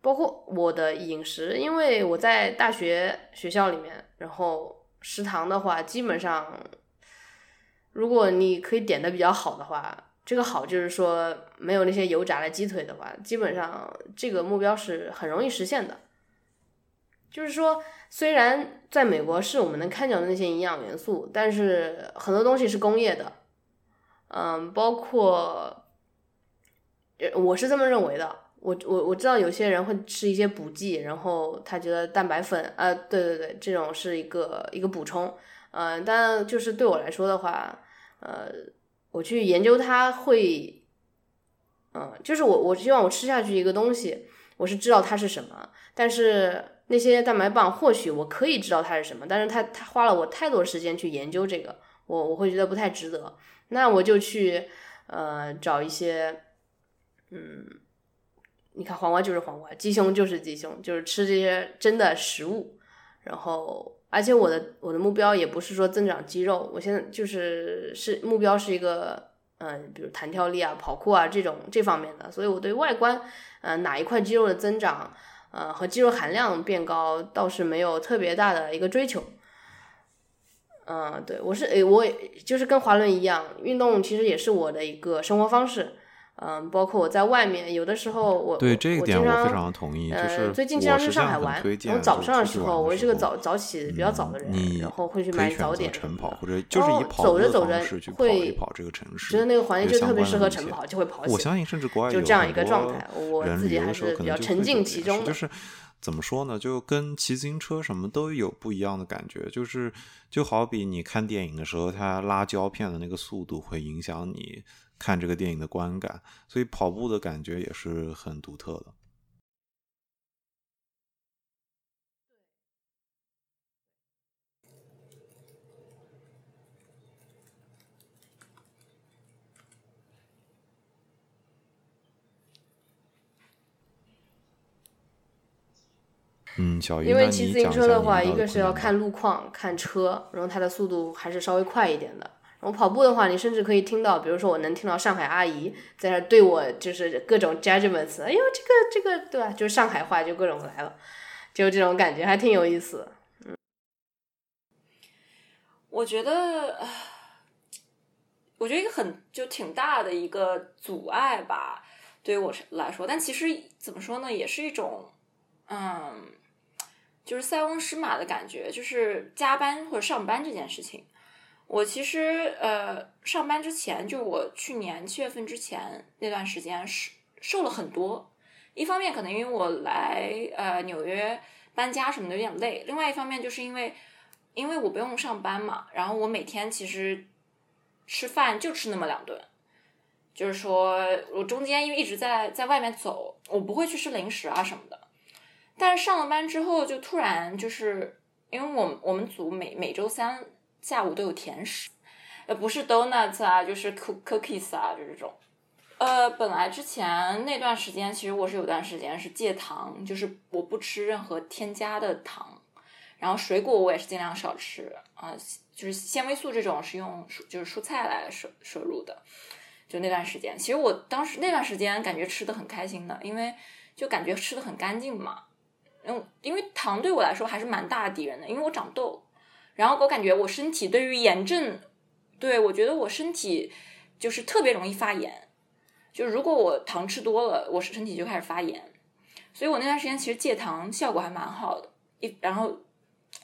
包括我的饮食，因为我在大学学校里面，然后食堂的话，基本上如果你可以点的比较好的话，这个好就是说没有那些油炸的鸡腿的话，基本上这个目标是很容易实现的。就是说，虽然在美国是我们能看见的那些营养元素，但是很多东西是工业的，嗯，包括，我是这么认为的。我我我知道有些人会吃一些补剂，然后他觉得蛋白粉，呃，对对对，这种是一个一个补充，嗯、但就是对我来说的话，呃，我去研究它会，嗯、就是我我希望我吃下去一个东西，我是知道它是什么，但是那些蛋白棒或许我可以知道它是什么，但是它它花了我太多时间去研究这个，我我会觉得不太值得，那我就去呃找一些，嗯。你看黄瓜就是黄瓜，鸡胸就是鸡胸，就是吃这些真的食物。然后，而且我的我的目标也不是说增长肌肉，我现在就是是目标是一个嗯，比如弹跳力啊、跑酷啊这种这方面的。所以我对外观，呃，哪一块肌肉的增长，呃和肌肉含量变高倒是没有特别大的一个追求。嗯，对我是诶，我就是跟华伦一样，运动其实也是我的一个生活方式。嗯，包括我在外面，有的时候我对我这一点我非常同意，就呃，是最近经常去上上海玩，然后早上的时候，我是个早早起比较早的人，然后会去买早点晨跑，或者就是以跑走着走着方式去跑会一跑这个城市，觉得那个环境就特别适合晨跑，就会跑起来。我相信，甚至国外有就这样一个状态我自己还是比较沉浸其中的就是怎么说呢？就跟骑自行车什么都有不一样的感觉，就是就好比你看电影的时候，它拉胶片的那个速度会影响你看这个电影的观感，所以跑步的感觉也是很独特的。嗯，因为骑自行车的话，一个是要看路况、看车，然后它的速度还是稍微快一点的。我跑步的话，你甚至可以听到，比如说我能听到上海阿姨在那对我就是各种 judgments，哎呦这个这个对吧？就是上海话就各种来了，就这种感觉还挺有意思嗯。我觉得，我觉得一个很就挺大的一个阻碍吧，对于我来说。但其实怎么说呢，也是一种，嗯，就是塞翁失马的感觉，就是加班或者上班这件事情。我其实呃上班之前，就我去年七月份之前那段时间是瘦了很多。一方面可能因为我来呃纽约搬家什么的有点累，另外一方面就是因为因为我不用上班嘛，然后我每天其实吃饭就吃那么两顿，就是说我中间因为一直在在外面走，我不会去吃零食啊什么的。但是上了班之后，就突然就是因为我我们组每每周三下午都有甜食，呃不是 donuts 啊，就是 cookies 啊，就这种。呃，本来之前那段时间，其实我是有段时间是戒糖，就是我不吃任何添加的糖，然后水果我也是尽量少吃啊、就是纤维素这种是用就是蔬菜来摄摄入的。就那段时间，其实我当时那段时间感觉吃的很开心的，因为就感觉吃的很干净嘛。嗯，因为糖对我来说还是蛮大的敌人的，因为我长痘，然后我感觉我身体对于炎症，对我觉得我身体就是特别容易发炎。就如果我糖吃多了，我身体就开始发炎，所以我那段时间其实戒糖效果还蛮好的，一然后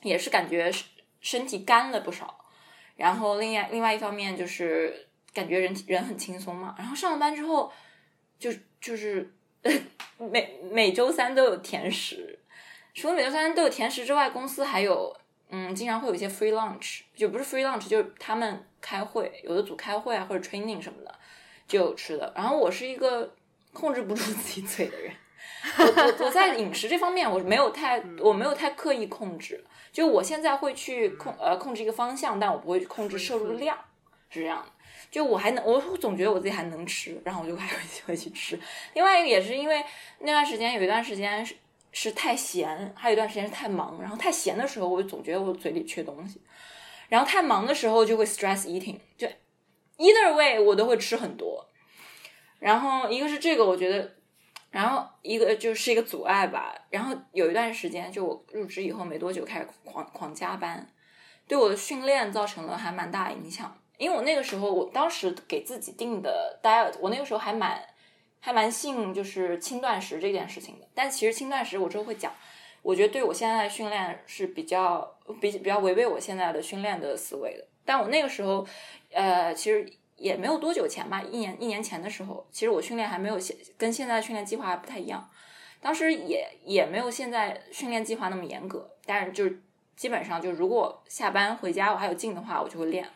也是感觉身体干了不少，然后另外另外一方面就是感觉人人很轻松嘛，然后上了班之后就就是 每每周三都有甜食，除了每周三都有甜食之外，公司还有嗯经常会有一些 free lunch，就不是 free lunch，就是他们开会，有的组开会啊或者 training 什么的。就有吃的，然后我是一个控制不住自己嘴的人，我我我在饮食这方面我没有太我没有太刻意控制，就我现在会去控呃控制一个方向，但我不会去控制摄入量，是这样的。就我还能，我总觉得我自己还能吃，然后我就还会会去吃。另外一个也是因为那段时间有一段时间是太闲，还有一段时间是太忙，然后太闲的时候我就总觉得我嘴里缺东西，然后太忙的时候就会 stress eating，就 either way 我都会吃很多。然后一个是这个，我觉得，然后一个就是一个阻碍吧。然后有一段时间，就我入职以后没多久开始狂狂加班，对我的训练造成了还蛮大影响。因为我那个时候，我当时给自己定的 diet，我那个时候还蛮还蛮信就是轻断食这件事情的。但其实轻断食我之后会讲，我觉得对我现在的训练是比较比比较违背我现在的训练的思维的。但我那个时候，呃，其实。也没有多久前吧，一年一年前的时候，其实我训练还没有现跟现在训练计划还不太一样，当时也也没有现在训练计划那么严格，但是就是基本上就如果下班回家我还有劲的话，我就会练。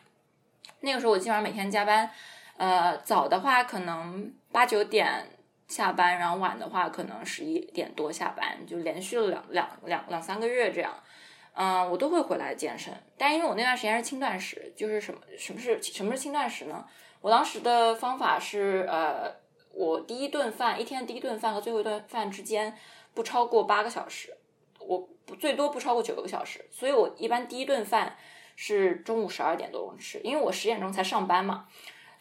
那个时候我基本上每天加班，呃，早的话可能八九点下班，然后晚的话可能十一点多下班，就连续了两两两两三个月这样。嗯，我都会回来健身，但因为我那段时间是轻断食，就是什么什么是什么是轻断食呢？我当时的方法是，呃，我第一顿饭一天第一顿饭和最后一顿饭之间不超过八个小时，我最多不超过九个小时，所以我一般第一顿饭是中午十二点多钟吃，因为我十点钟才上班嘛，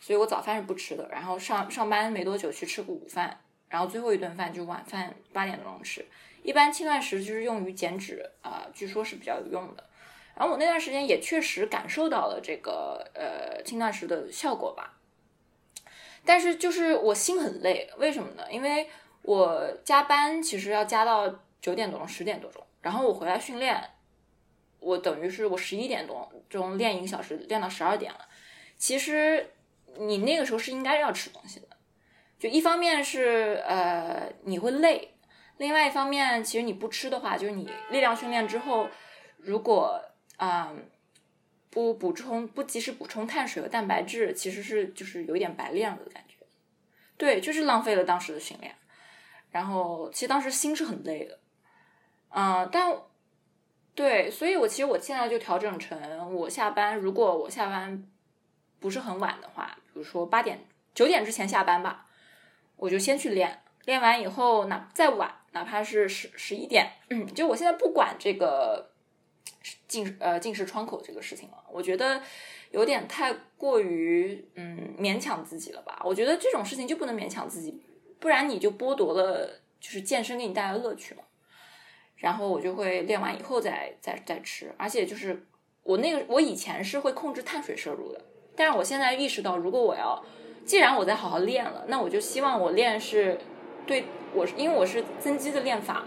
所以我早饭是不吃的，然后上上班没多久去吃个午饭，然后最后一顿饭就晚饭八点多钟吃。一般轻断食就是用于减脂啊，据说是比较有用的。然后我那段时间也确实感受到了这个呃轻断食的效果吧。但是就是我心很累，为什么呢？因为我加班其实要加到九点多钟、十点多钟，然后我回来训练，我等于是我十一点多钟练一个小时，练到十二点了。其实你那个时候是应该要吃东西的，就一方面是呃你会累。另外一方面，其实你不吃的话，就是你力量训练之后，如果啊不补充、不及时补充碳水和蛋白质，其实是就是有点白练了的感觉。对，就是浪费了当时的训练。然后，其实当时心是很累的。嗯，但对，所以我其实我现在就调整成，我下班如果我下班不是很晚的话，比如说八点、九点之前下班吧，我就先去练。练完以后，哪再晚，哪怕是十十一点，就我现在不管这个进呃进食窗口这个事情了，我觉得有点太过于嗯勉强自己了吧？我觉得这种事情就不能勉强自己，不然你就剥夺了就是健身给你带来的乐趣嘛。然后我就会练完以后再再再吃，而且就是我那个我以前是会控制碳水摄入的，但是我现在意识到，如果我要既然我在好好练了，那我就希望我练是。对我因为我是增肌的练法，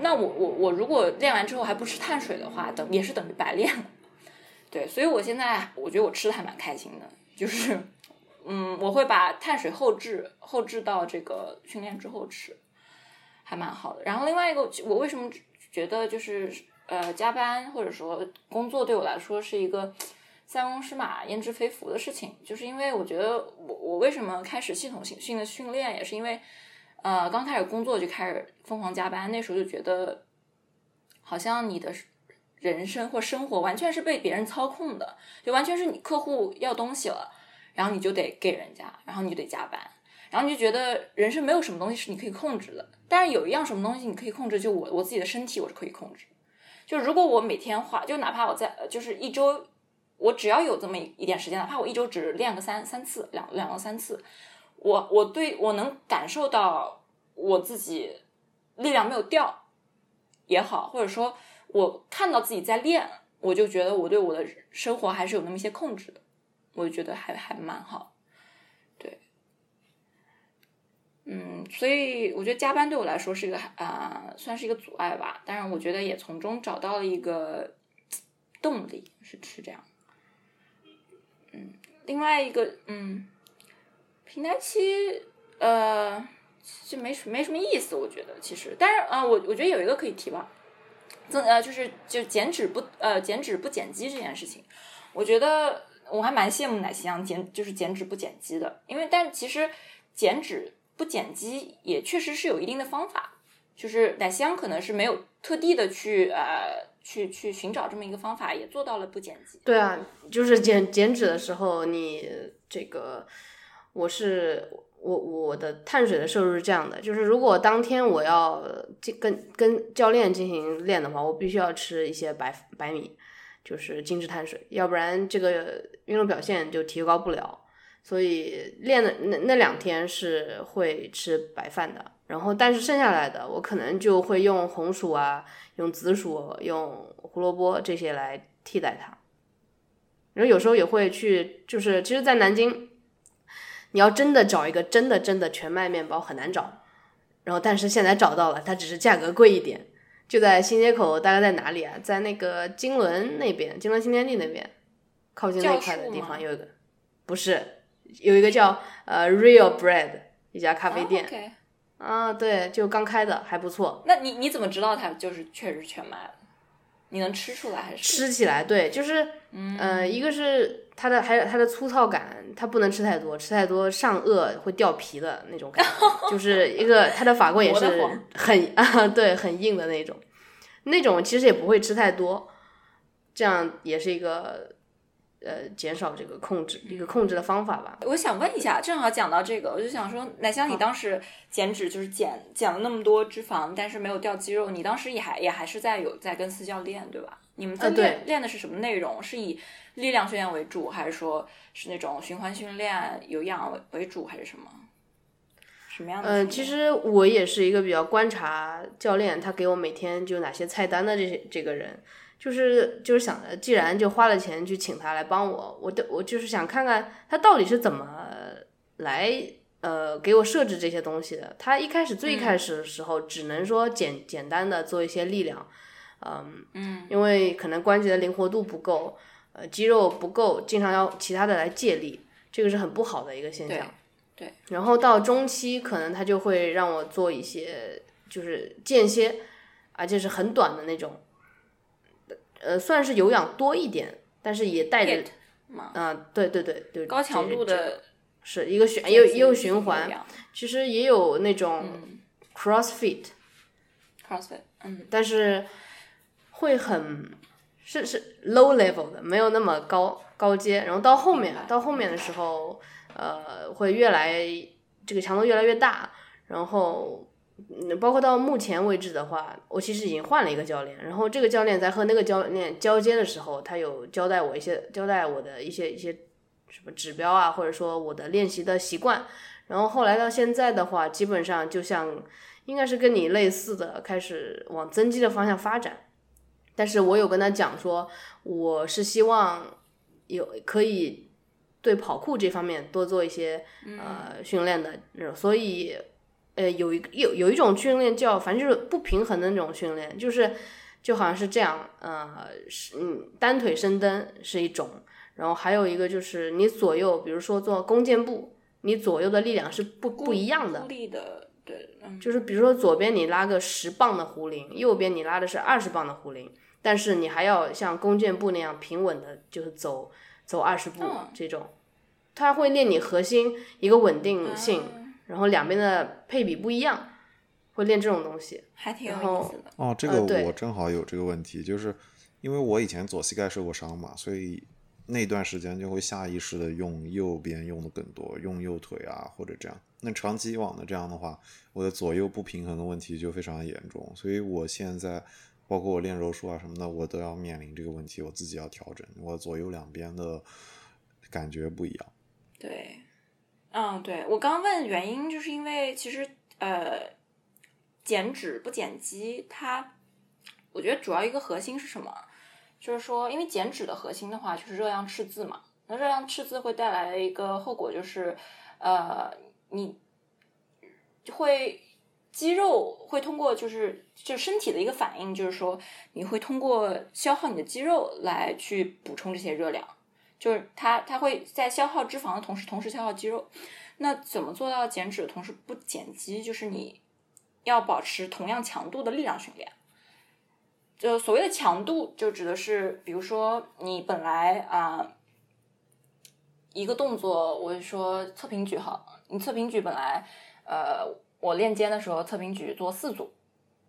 那我我我如果练完之后还不吃碳水的话，等也是等于白练了。对，所以我现在我觉得我吃的还蛮开心的，就是嗯，我会把碳水后置后置到这个训练之后吃，还蛮好的。然后另外一个，我为什么觉得就是呃加班或者说工作对我来说是一个塞翁失马焉知非福的事情，就是因为我觉得我我为什么开始系统性性的训练，也是因为呃刚开始工作就开始疯狂加班，那时候就觉得好像你的人生或生活完全是被别人操控的，就完全是你客户要东西了，然后你就得给人家，然后你就得加班，然后你就觉得人生没有什么东西是你可以控制的，但是有一样什么东西你可以控制，就我我自己的身体我是可以控制。就如果我每天花，就哪怕我在就是一周，我只要有这么一点时间，哪怕我一周只练个三三次，两两到三次，我我对我能感受到我自己力量没有掉也好，或者说我看到自己在练，我就觉得我对我的生活还是有那么一些控制的，我就觉得还还蛮好。对，嗯，所以我觉得加班对我来说是一个啊、算是一个阻碍吧，但是我觉得也从中找到了一个动力，是是这样。另外一个，嗯，平台期，呃，就没什没什么意思，我觉得其实，但是啊、我我觉得有一个可以提吧，增呃就是就减脂不呃减脂不减肌这件事情，我觉得我还蛮羡慕奶昔羊减就是减脂不减肌的，因为但其实减脂不减肌也确实是有一定的方法，就是奶昔羊可能是没有特地的去呃去去寻找这么一个方法，也做到了不减肌。对啊，就是减减脂的时候，你这个我是我我的碳水的摄入是这样的，就是如果当天我要跟跟教练进行练的话，我必须要吃一些白白米，就是精致碳水，要不然这个运动表现就提高不了。所以练的那那两天是会吃白饭的，然后但是剩下来的我可能就会用红薯啊、用紫薯、用胡萝卜这些来替代它。然后有时候也会去，就是其实，在南京，你要真的找一个真的真的全麦面包很难找。然后，但是现在找到了，它只是价格贵一点，就在新街口，大概在哪里啊？在那个金轮那边，金轮新天地那边，靠近那块的地方有一个，不是有一个叫呃 Real Bread 一家咖啡店啊，对，就刚开的，还不错。那你你怎么知道它就是确实全麦的？你能吃出来还是？吃起来对，就是，嗯、呃，一个是它的，还有它的粗糙感，它不能吃太多，吃太多上颚会掉皮的那种感觉，就是一个它的法棍也是很啊，对，很硬的那种，那种其实也不会吃太多，这样也是一个呃减少这个控制一个控制的方法吧。我想问一下，正好讲到这个，我就想说，奶香，你当时减脂就是减减了那么多脂肪，但是没有掉肌肉，你当时也还也还是在有在跟私教练对吧？你们分对练、练的是什么内容？是以力量训练为主，还是说是那种循环训练、有氧为为主，还是什么？什么样的嗯、练？其实我也是一个比较观察教练，他给我每天就哪些菜单的这些这个人，就是就是想着，既然就花了钱去请他来帮我，我的我就是想看看他到底是怎么来呃给我设置这些东西的。他一开始最开始的时候，只能说简简单的做一些力量，嗯嗯，因为可能关节的灵活度不够，呃肌肉不够，经常要其他的来借力，这个是很不好的一个现象。对然后到中期，可能他就会让我做一些就是间歇，而且是很短的那种，呃，算是有氧多一点，但是也带着嗯、对对对对，高强度的是一个循也有也有循环，其实也有那种嗯 CrossFit，CrossFit，嗯，但是会很是是 low level 的，没有那么高高阶。然后到后面到后面的时候，呃，会越来这个强度越来越大。然后，嗯包括到目前为止的话，我其实已经换了一个教练。然后这个教练在和那个教练交接的时候，他有交代我一些交代我的一些一些什么指标啊，或者说我的练习的习惯。然后后来到现在的话，基本上就像应该是跟你类似的，开始往增肌的方向发展。但是我有跟他讲说，我是希望有可以对跑酷这方面多做一些、呃训练的那种，所以呃，有一个有有一种训练叫，反正就是不平衡的那种训练，就是就好像是这样，呃，是嗯，单腿深蹲是一种，然后还有一个就是你左右，比如说做弓箭步，你左右的力量是不不一样的力，的，对，嗯，就是比如说左边你拉个十磅的壶铃，右边你拉的是二十磅的壶铃，但是你还要像弓箭步那样平稳的，就是走走二十步、嗯这种，它会练你核心一个稳定性，啊然后两边的配比不一样，会练这种东西。还挺有意思的。哦，这个我正好有这个问题，就是因为我以前左膝盖受过伤嘛，所以那段时间就会下意识的用右边用的更多，用右腿啊或者这样。那长期以往的这样的话，我的左右不平衡的问题就非常严重，所以我现在包括我练柔术啊什么的，我都要面临这个问题，我自己要调整，我左右两边的感觉不一样。对，嗯，对我刚问原因，就是因为其实呃，减脂不减肌，它我觉得主要一个核心是什么？就是说，因为减脂的核心的话，就是热量赤字嘛。那热量赤字会带来的一个后果就是，呃，你会肌肉会通过就是就身体的一个反应，就是说你会通过消耗你的肌肉来去补充这些热量。就是它它会在消耗脂肪的同时，同时消耗肌肉。那怎么做到减脂的同时不减肌？就是你要保持同样强度的力量训练。就所谓的强度，就指的是，比如说你本来啊、一个动作，我就说侧平举好，你侧平举本来呃，我练肩的时候侧平举做四组，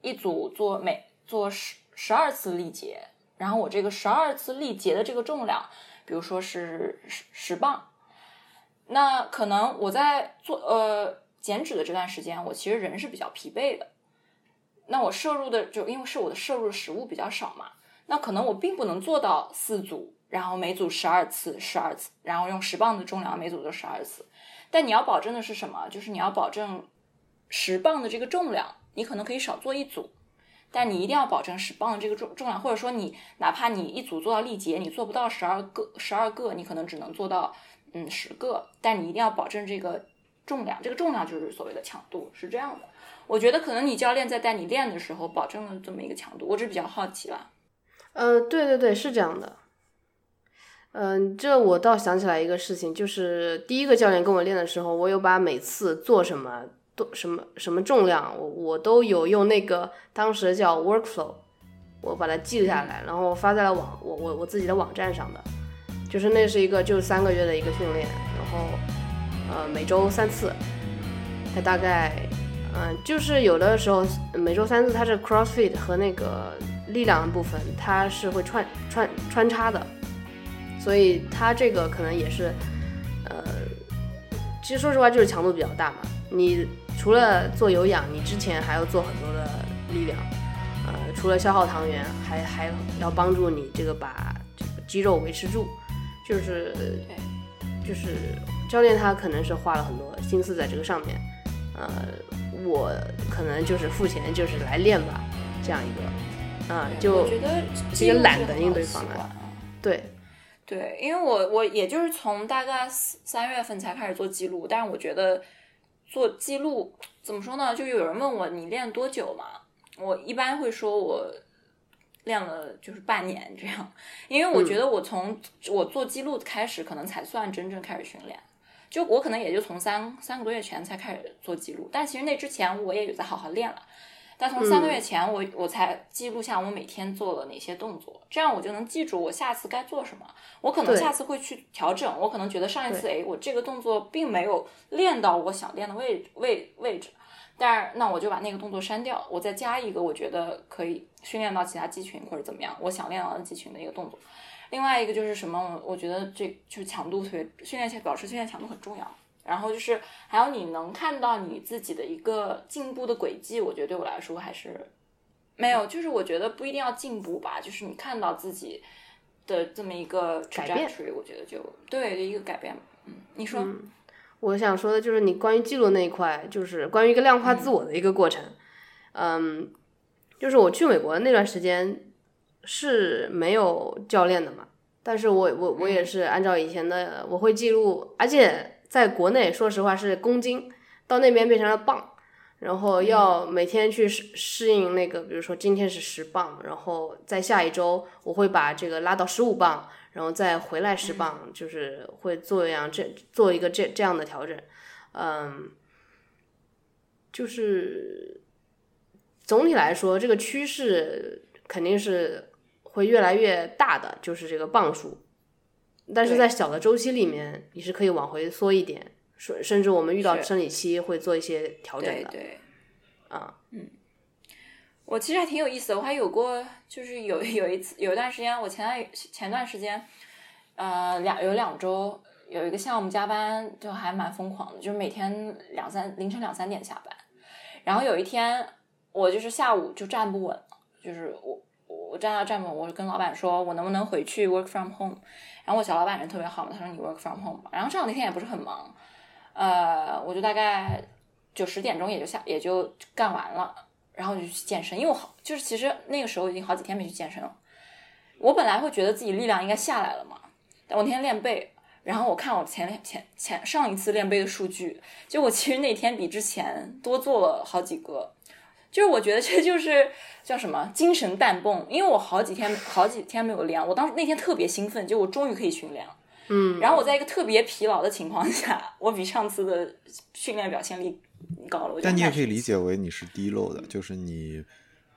一组做每做十十二次力竭，然后我这个十二次力竭的这个重量。比如说是十十磅，那可能我在做呃减脂的这段时间，我其实人是比较疲惫的。那我摄入的就因为是我的摄入食物比较少嘛，那可能我并不能做到四组，然后每组十二次，十二次，然后用十磅的重量每组都十二次。但你要保证的是什么？就是你要保证十磅的这个重量，你可能可以少做一组，但你一定要保证十磅的这个重重量，或者说你哪怕你一组做到力竭，你做不到十二个十二个，你可能只能做到嗯十个，但你一定要保证这个重量，这个重量就是所谓的强度，是这样的。我觉得可能你教练在带你练的时候，保证了这么一个强度，我只比较好奇了。呃，对对对，是这样的。嗯、这我倒想起来一个事情，就是第一个教练跟我练的时候，我有把每次做什么都什么什么重量，我我都有用那个当时叫 workflow，我把它记下来，然后发在了网我我我自己的网站上的。就是那是一个就是三个月的一个训练，然后呃每周三次，它大概嗯、就是有的时候每周三次它是 CrossFit 和那个力量的部分，它是会穿穿穿插的，所以它这个可能也是呃，其实说实话就是强度比较大嘛。你除了做有氧，你之前还要做很多的力量，呃，除了消耗糖原，还还要帮助你这个把这个肌肉维持住，就是就是教练他可能是花了很多心思在这个上面，呃，我可能就是付钱就是来练吧，这样一个，啊、就我觉得是一个懒的记录是很好应对方案对，对，因为我我也就是从大概四三月份才开始做记录，但是我觉得做记录怎么说呢？就有人问我你练多久嘛？我一般会说我练了就是半年这样，因为我觉得我从我做记录开始，可能才算真正开始训练。就我可能也就从三三个多月前才开始做记录，但其实那之前我也有在好好练了。但从三个月前我，我才记录下我每天做了哪些动作，这样我就能记住我下次该做什么。我可能下次会去调整，我可能觉得上一次哎，我这个动作并没有练到我想练的位位位置，但是那我就把那个动作删掉，我再加一个我觉得可以训练到其他肌群或者怎么样，我想练到的肌群的一个动作。另外一个就是什么，我觉得这就是强度特别训练保持训练强度很重要。然后就是还有你能看到你自己的一个进步的轨迹，我觉得对我来说还是没有，就是我觉得不一定要进步吧，就是你看到自己的这么一个改变我觉得就对一个改变。嗯，你说，我想说的就是你关于记录那一块，就是关于一个量化自我的一个过程。嗯，就是我去美国那段时间是没有教练的嘛，但是我我我也是按照以前的，我会记录，而且在国内说实话是公斤，到那边变成了磅，然后要每天去适适应那个，比如说今天是十磅，然后在下一周我会把这个拉到十五磅，然后再回来十磅，就是会做一样这做一个这这样的调整，嗯，就是总体来说，这个趋势肯定是会越来越大的，就是这个磅数，但是在小的周期里面，你是可以往回缩一点，甚甚至我们遇到生理期会做一些调整的，对对。啊，我其实还挺有意思的，我还有过，就是有 有一次有一段时间，我前段前段时间，呃，两有两周有一个项目加班，就还蛮疯狂的，就是每天两三凌晨两三点下班，然后有一天我就是下午就站不稳了，就是我我站到站不稳，我就跟老板说我能不能回去 work from home，然后我小老板人特别好嘛，他说你 work from home 吧，然后正好那天也不是很忙，呃，我就大概九十点钟也就下也就干完了。然后就去健身，因为我好就是其实那个时候已经好几天没去健身了。我本来会觉得自己力量应该下来了嘛，但我那天练背，然后我看我前前前上一次练背的数据，就我其实那天比之前多做了好几个，就是我觉得这就是叫什么精神弹泵，因为我好几天好几天没有练，我当时那天特别兴奋，就我终于可以训练了。嗯，然后我在一个特别疲劳的情况下，我比上次的训练表现力高了。但你也可以理解为你是低漏的，就是你，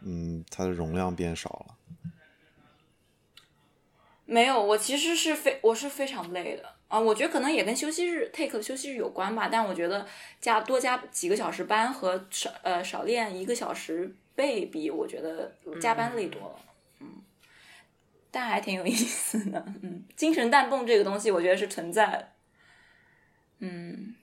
嗯，它的容量变少了。没有，我其实是非我是非常累的啊，我觉得可能也跟休息日 take 的休息日有关吧，但我觉得加多加几个小时班和少呃少练一个小时背比，我觉得加班累多了，嗯，但还挺有意思的，嗯，精神弹泵这个东西，我觉得是存在，嗯，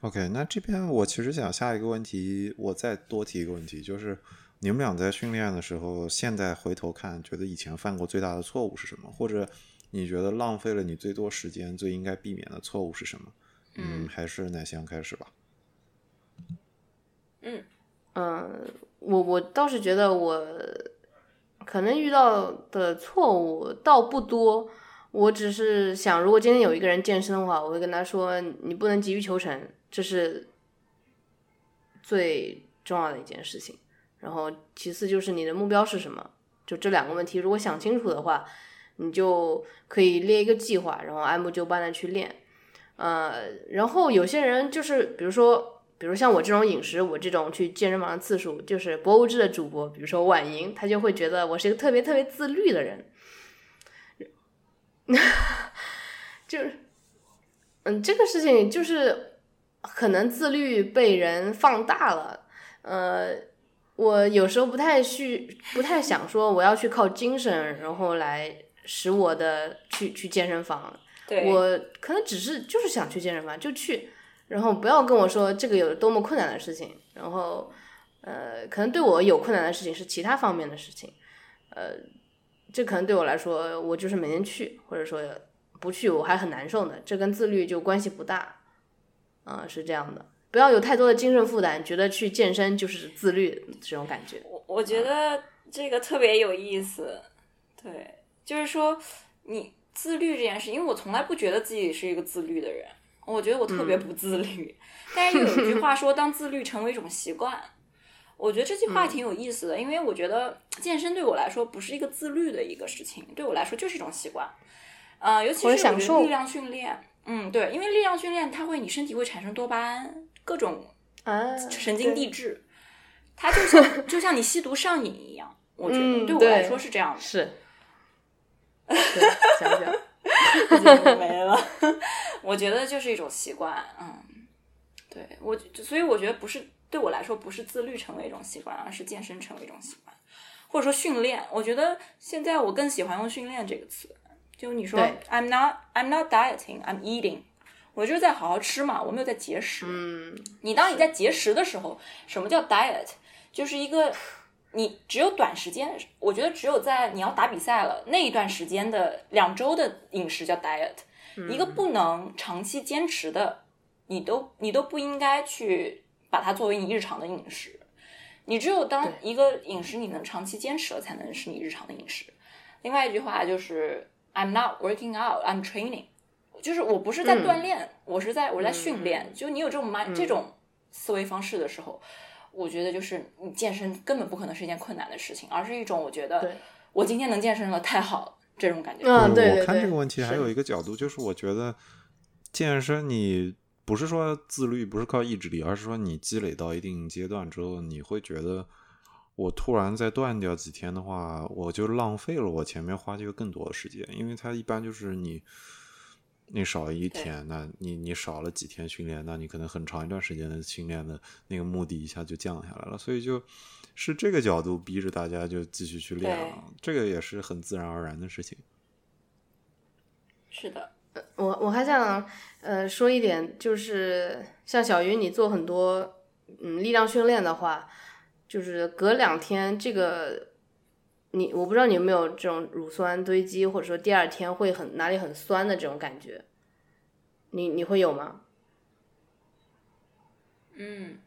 OK，那这边我其实想下一个问题，我再多提一个问题，就是你们俩在训练的时候，现在回头看，觉得以前犯过最大的错误是什么？或者你觉得浪费了你最多时间、最应该避免的错误是什么？嗯，还是奶香开始吧。嗯，我我倒是觉得我可能遇到的错误倒不多，我只是想，如果今天有一个人健身的话，我会跟他说，你不能急于求成，这是最重要的一件事情。然后其次就是你的目标是什么，就这两个问题，如果想清楚的话，你就可以列一个计划，然后按部就班的去练。呃，然后有些人就是，比如说，比如像我这种饮食，我这种去健身房的次数，就是博物志的主播，比如说婉莹，他就会觉得我是一个特别特别自律的人，就是，嗯，这个事情就是可能自律被人放大了，呃，我有时候不太去，不太想说我要去靠精神，然后来使我的去去健身房，对，我可能只是就是想去健身房就去，然后不要跟我说这个有多么困难的事情，然后呃，可能对我有困难的事情是其他方面的事情，呃，这可能对我来说，我就是每天去，或者说不去我还很难受呢，这跟自律就关系不大，啊、是这样的，不要有太多的精神负担，觉得去健身就是自律这种感觉。我我觉得这个特别有意思，对，就是说你自律这件事，因为我从来不觉得自己是一个自律的人，我觉得我特别不自律。但是有一句话说，当自律成为一种习惯，我觉得这句话挺有意思的，因为我觉得健身对我来说不是一个自律的一个事情，对我来说就是一种习惯。呃，尤其是我觉得力量训练，嗯，对，因为力量训练它会你身体会产生多巴胺，各种啊，神经递对质，它就像 就像你吸毒上瘾一样，我觉得、嗯对我来说是这样的。是，对想想。就没了。我觉得就是一种习惯，嗯，对我，所以我觉得不是对我来说不是自律成为一种习惯，而是健身成为一种习惯，或者说训练。我觉得现在我更喜欢用训练这个词。就你说，I'm not I'm not dieting, I'm eating，我就是在好好吃嘛，我没有在节食。嗯，你当你在节食的时候，什么叫 diet？就是一个你只有短时间，我觉得只有在你要打比赛了那一段时间的两周的饮食叫 diet，、一个不能长期坚持的，你都你都不应该去把它作为你日常的饮食。你只有当一个饮食你能长期坚持了，才能是你日常的饮食。另外一句话就是，I'm not working out, I'm training，就是我不是在锻炼，我是在我是在训练。就你有这种 mind、这种思维方式的时候，我觉得就是你健身根本不可能是一件困难的事情，而是一种我觉得我今天能健身了，太好了这种感觉。嗯，对对我看这个问题还有一个角度，就是我觉得健身你不是说自律，不是靠意志力，而是说你积累到一定阶段之后，你会觉得我突然再断掉几天的话，我就浪费了我前面花这个更多的时间，因为它一般就是你。你少了一天，那你你少了几天训练，那你可能很长一段时间的训练的那个目的一下就降下来了，所以就是这个角度逼着大家就继续去练对了，这个也是很自然而然的事情。是的，我我还想呃说一点，就是像小鱼你做很多嗯力量训练的话，就是隔两天这个你我不知道你有没有这种乳酸堆积，或者说第二天会很哪里很酸的这种感觉，你你会有吗？嗯。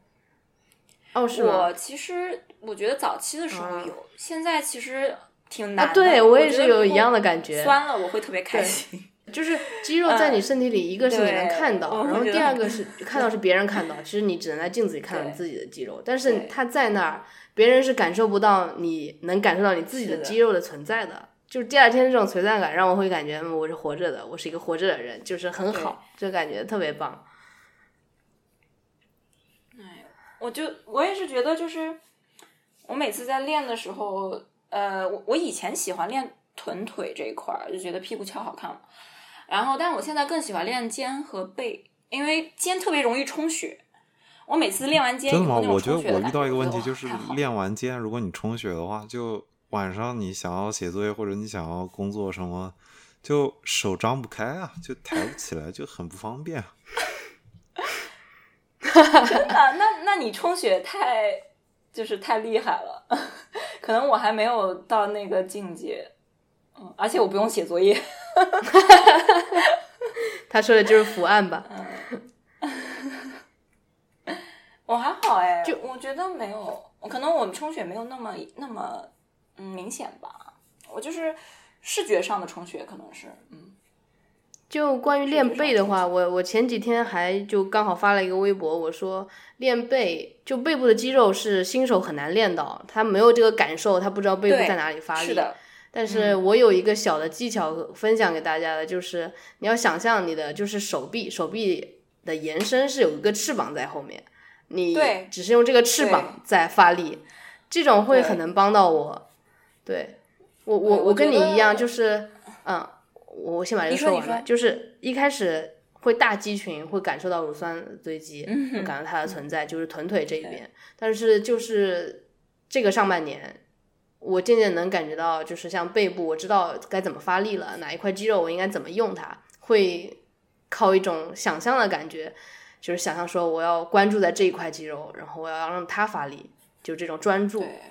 哦？我其实我觉得早期的时候嗯有，现在其实挺难的。啊，对我也是有一样的感觉，酸了我会特别开心。就是肌肉在你身体里，一个是你能看到，我然后第二个是看到是别人看到，其实你只能在镜子里看到你自己的肌肉，但是对它在那儿，别人是感受不到你能感受到你自己的肌肉的存在的。就是第二天这种存在感，让我会感觉嗯我是活着的，我是一个活着的人，就是很好，就感觉特别棒。哎，我就我也是觉得，就是我每次在练的时候，呃，我我以前喜欢练臀腿这一块儿，就觉得屁股翘好看嘛。然后，但我现在更喜欢练肩和背，因为肩特别容易充血。我每次练完肩真的吗？我觉得我遇到一个问题，就是练完肩，如果你充血的话，就晚上你想要写作业或者你想要工作什么，就手张不开啊，就抬不起来，就很不方便。真的？那那你充血太就是太厉害了，可能我还没有到那个境界。嗯，而且我不用写作业。他说的就是伏案吧？嗯 我还好哎，就我觉得没有，可能我们充血没有那么那么嗯明显吧。我就是视觉上的充血，可能是嗯就关于练背的话，我我前几天还就刚好发了一个微博，我说练背就背部的肌肉是新手很难练到，他没有这个感受，他不知道背部在哪里发力。是的，但是我有一个小的技巧分享给大家的，就是你要想象你的就是手臂，手臂的延伸是有一个翅膀在后面，你只是用这个翅膀在发力，这种会很能帮到我。对我我我我跟你一样，就是嗯，我先把这个说完了，就是一开始会大肌群会感受到乳酸堆积，嗯会感到它的存在，就是臀腿这一边，但是就是这个上半年。我渐渐能感觉到，就是像背部，我知道该怎么发力了，哪一块肌肉我应该怎么用它，会靠一种想象的感觉，就是想象说我要关注在这一块肌肉，然后我要让它发力，就这种专注对。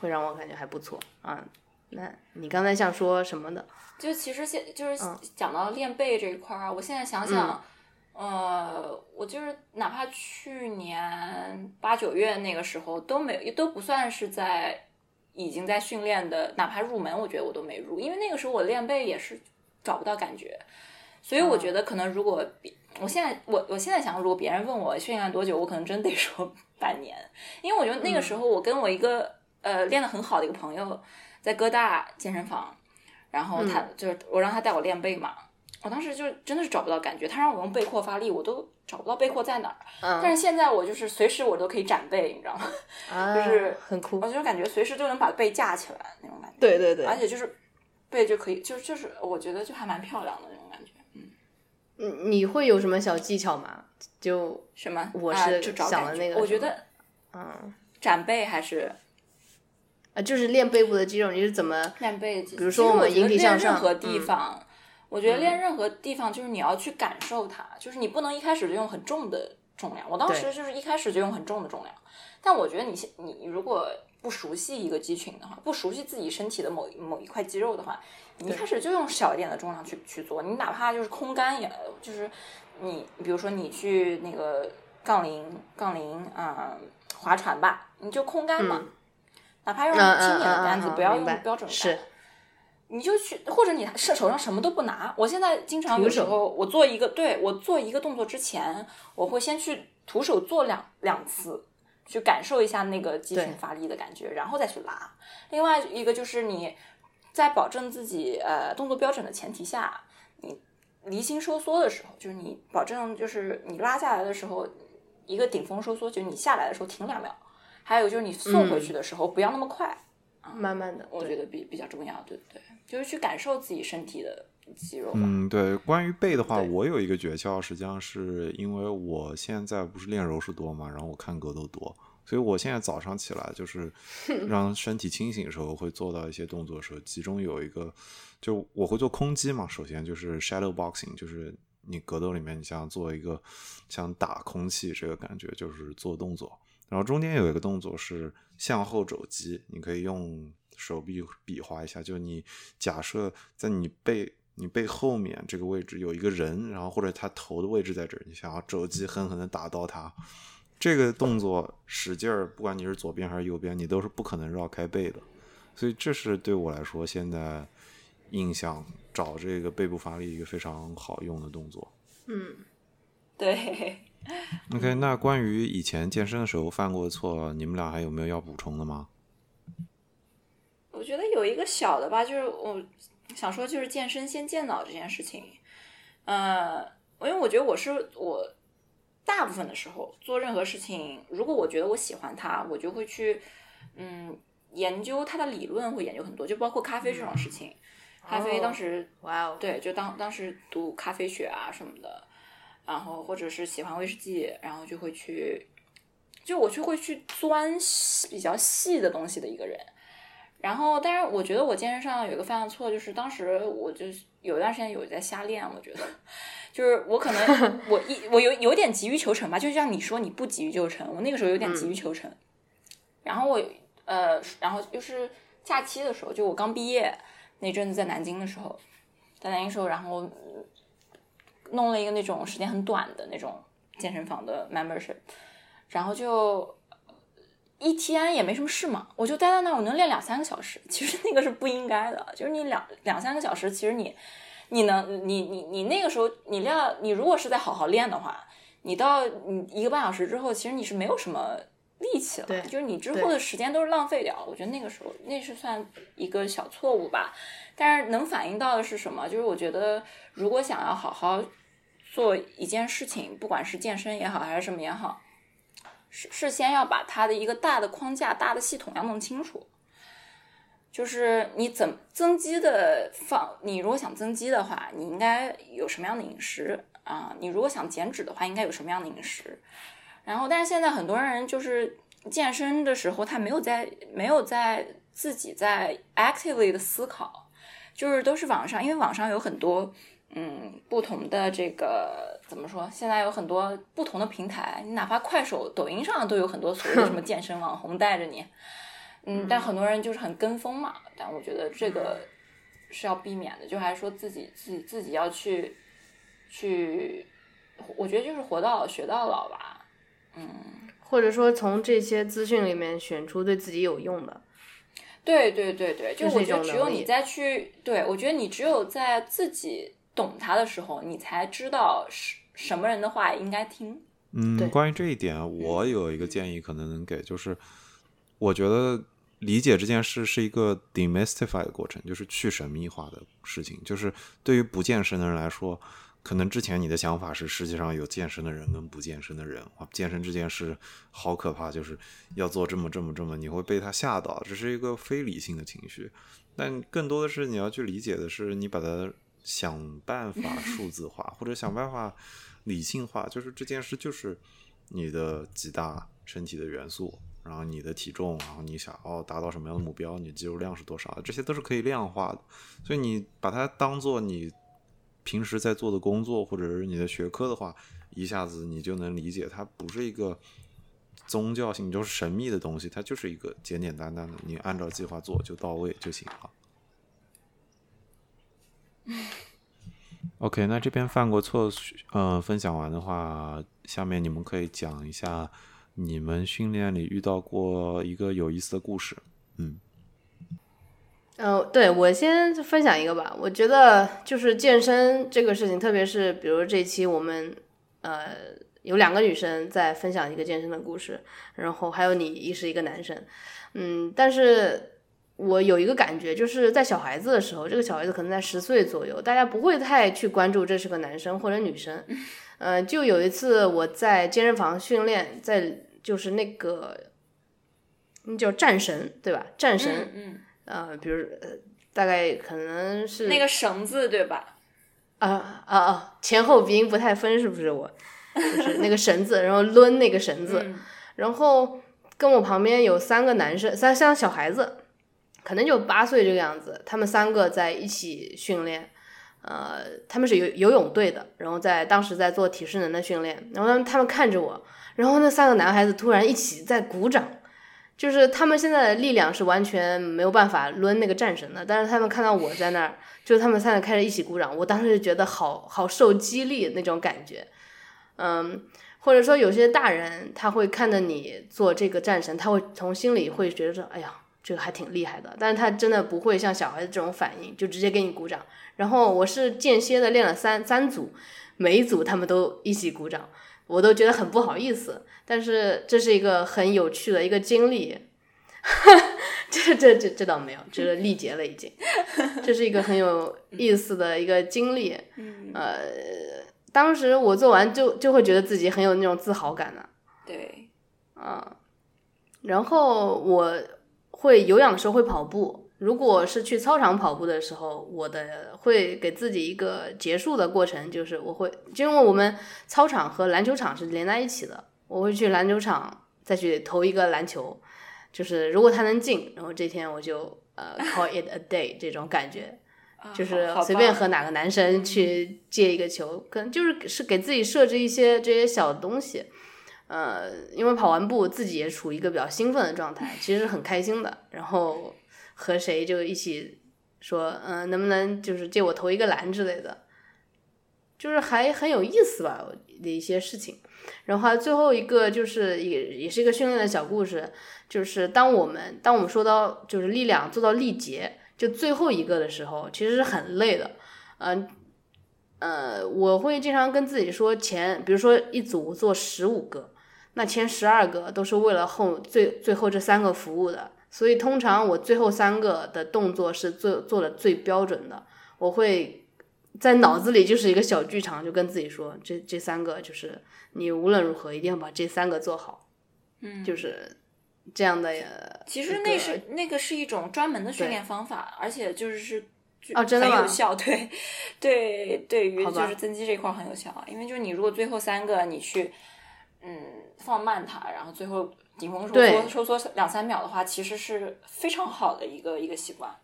会让我感觉还不错啊。那你刚才想说什么的？就其实现就是嗯讲到练背这一块儿啊，我现在想想，呃，我就是哪怕去年八九月那个时候都没都不算是在已经在训练的，哪怕入门，我觉得我都没入，因为那个时候我练背也是找不到感觉，所以我觉得可能如果比我现在我我现在想，如果别人问我训练多久，我可能真得说半年，因为我觉得那个时候我跟我一个、呃练得很好的一个朋友在哥大健身房，然后他、就是我让他带我练背嘛，我当时就真的是找不到感觉，他让我用背阔发力，我都找不到背阔在哪儿。嗯，但是现在我就是随时我都可以展背，你知道吗？啊，就是很酷我。就感觉随时都能把背架起来那种感觉，对对对，而且就是背就可以，就就是我觉得就还蛮漂亮的那种感觉。嗯，你你会有什么小技巧吗？就什么？我啊是想的那个我觉得嗯，展背还是啊，就是练背部的肌肉，你是怎么？练背？比如说我们引体向上任何地嗯方，我觉得练任何地方就是你要去感受它，就是你不能一开始就用很重的重量。我当时就是一开始就用很重的重量，但我觉得你现你如果不熟悉一个肌群的话，不熟悉自己身体的某某一块肌肉的话，你一开始就用小一点的重量去去做，你哪怕就是空杆也，就是你比如说你去那个杠铃杠铃啊、划船吧，你就空杆嘛。嗯哪怕用轻点的嗯杆子，嗯不要用标准杆。是你就去，或者你是手上什么都不拿。我现在经常有时候，我做一个，对我做一个动作之前，我会先去徒手做两两次，去感受一下那个肌群发力的感觉，然后再去拉。另外一个就是你在保证自己呃动作标准的前提下，你离心收缩的时候，就是你保证就是你拉下来的时候，一个顶峰收缩，就是你下来的时候停两秒，还有就是你送回去的时候不要那么快。慢慢的，我觉得比比较重要，对不对，就是去感受自己身体的肌肉。嗯，对，关于背的话，我有一个诀窍，实际上是因为我现在不是练柔术多嘛，然后我看格斗多，所以我现在早上起来就是 让身体清醒的时候会做到一些动作的时候，其中有一个就我会做空击嘛，首先就是 shadow boxing，就是你格斗里面你像做一个像打空气这个感觉，就是做动作，然后中间有一个动作是向后肘击，你可以用手臂比划一下，就你假设在你背你背后面这个位置有一个人，然后或者他头的位置在这儿，你想要肘击狠狠的打到他，这个动作使劲儿，不管你是左边还是右边，你都是不可能绕开背的，所以这是对我来说现在印象找这个背部发力一个非常好用的动作。嗯，对，OK，那关于以前健身的时候犯过的错，你们俩还有没有要补充的吗？我觉得有一个小的吧，就是我想说，就是健身先健脑这件事情。呃，因为我觉得我是我大部分的时候做任何事情，如果我觉得我喜欢它，我就会去嗯研究它的理论，会研究很多，就包括咖啡这种事情。咖啡哦当时哇哦，对，就当当时读咖啡学啊什么的，然后或者是喜欢威士忌，然后就会去，就我就会去钻比较细的东西的一个人。然后，但是我觉得我健身上有一个犯的错，就是当时我就有一段时间有在瞎练，我觉得就是我可能 我一我有有点急于求成吧，就像你说你不急于求成，我那个时候有点急于求成。然后我呃，然后就是假期的时候，就我刚毕业那阵子在南京的时候，在南京时候，然后呃弄了一个那种时间很短的那种健身房的 membership，然后就一天也没什么事嘛，我就待在那儿，我能练两三个小时。其实那个是不应该的，就是你两两三个小时，其实你你能你你你那个时候你练，你如果是在好好练的话，你到你一个半小时之后，其实你是没有什么力气了，就是你之后的时间都是浪费掉了。我觉得那个时候那是算一个小错误吧，但是能反映到的是什么？就是我觉得如果想要好好做一件事情，不管是健身也好，还是什么也好，是是先要把它的一个大的框架、大的系统要弄清楚。就是你怎增肌的方，你如果想增肌的话，你应该有什么样的饮食啊？你如果想减脂的话，应该有什么样的饮食？然后，但是现在很多人就是健身的时候，他没有在没有在自己在 actively 的思考，就是都是网上，因为网上有很多嗯不同的这个怎么说？现在有很多不同的平台，你哪怕快手、抖音上都有很多所谓的什么 健身网红带着你，嗯，但很多人就是很跟风嘛。但我觉得这个是要避免的，就还是说自己自己自己要去去，我觉得就是活到老学到老吧。嗯，或者说从这些资讯里面选出对自己有用的。对对对对，就我觉得只有你再去，对我觉得你只有在自己懂他的时候，你才知道是什么人的话应该听。嗯，关于这一点，我有一个建议，可能能给，就是我觉得理解这件事是一个 demystify 的过程，就是去神秘化的事情。就是对于不健身的人来说，可能之前你的想法是世界上有健身的人跟不健身的人啊，健身这件事好可怕，就是要做这么这么这么，你会被他吓到，这是一个非理性的情绪。但更多的是你要去理解的是，你把它想办法 数字化，或者想办法理性化，就是这件事就是你的几大身体的元素，然后你的体重，然后你想要达到什么样的目标，你肌肉量是多少，这些都是可以量化的。所以你把它当做你平时在做的工作或者是你的学科的话，一下子你就能理解，它不是一个宗教性就是神秘的东西，它就是一个简简单单的，你按照计划做就到位就行了。OK，那这边犯过错，呃，分享完的话，下面你们可以讲一下你们训练里遇到过一个有意思的故事。嗯，呃，对我先分享一个吧。我觉得就是健身这个事情，特别是比如这期我们呃有两个女生在分享一个健身的故事，然后还有你一是一个男生，嗯，但是。我有一个感觉，就是在小孩子的时候，这个小孩子可能在十岁左右，大家不会太去关注这是个男生或者女生。呃，就有一次我在健身房训练，在就是那个，那叫战神对吧？战神，嗯，呃，比如呃，大概可能是那个绳子对吧？啊啊啊！前后鼻音不太分，是不是我？就是那个绳子，然后抡那个绳子，然后跟我旁边有三个男生，三像小孩子。可能就八岁这个样子，他们三个在一起训练，呃，他们是游游泳队的，然后在当时在做体适能的训练，然后他们他们看着我，然后那三个男孩子突然一起在鼓掌，就是他们现在的力量是完全没有办法抡那个战神的，但是他们看到我在那儿，就他们三个开始一起鼓掌，我当时就觉得好好受激励那种感觉，嗯，或者说有些大人他会看着你做这个战神，他会从心里会觉得说，哎呀。这个还挺厉害的，但是他真的不会像小孩子这种反应，就直接给你鼓掌。然后我是间歇的练了三三组，每一组他们都一起鼓掌，我都觉得很不好意思。但是这是一个很有趣的一个经历，这这这这倒没有，这个力竭了已经。这是一个很有意思的一个经历，呃，当时我做完就就会觉得自己很有那种自豪感的。对，啊，然后我。会有氧的时候会跑步，如果是去操场跑步的时候，我的会给自己一个结束的过程，就是我会，就因为我们操场和篮球场是连在一起的，我会去篮球场再去投一个篮球，就是如果他能进，然后这天我就呃 call it a day 这种感觉，就是随便和哪个男生去借一个球，可能就是是给自己设置一些这些小东西。呃，因为跑完步自己也处于一个比较兴奋的状态，其实很开心的。然后和谁就一起说，嗯，能不能就是借我投一个篮之类的，就是还很有意思吧的一些事情。然后最后一个就是也也是一个训练的小故事，就是当我们当我们说到就是力量做到力竭，就最后一个的时候，其实是很累的。嗯。呃，我会经常跟自己说，前比如说一组做十五个。那前十二个都是为了后最最后这三个服务的，所以通常我最后三个的动作是做做的最标准的。我会在脑子里就是一个小剧场，就跟自己说，这这三个就是你无论如何一定要把这三个做好，嗯，就是这样的。其实那是那个是一种专门的训练方法，而且就是是哦，真的很有效，对对，对于就是增肌这块很有效，因为就是你如果最后三个你去。嗯，放慢它，然后最后顶峰收缩收缩两三秒的话，其实是非常好的一个一个习惯。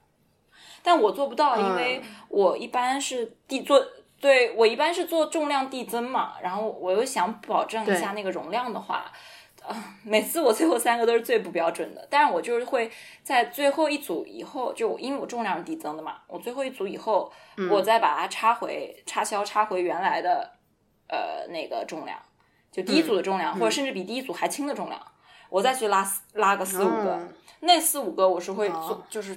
但我做不到，因为我一般是递做，对我一般是做重量递增嘛，然后我又想保证一下那个容量的话，啊，每次我最后三个都是最不标准的。但是我就是会在最后一组以后，就因为我重量是递增的嘛，我最后一组以后，我再把它插回插销，插回原来的呃那个重量。就第一组的重量，或者甚至比第一组还轻的重量，我再去拉拉个四五个，那四五个我是会做，就是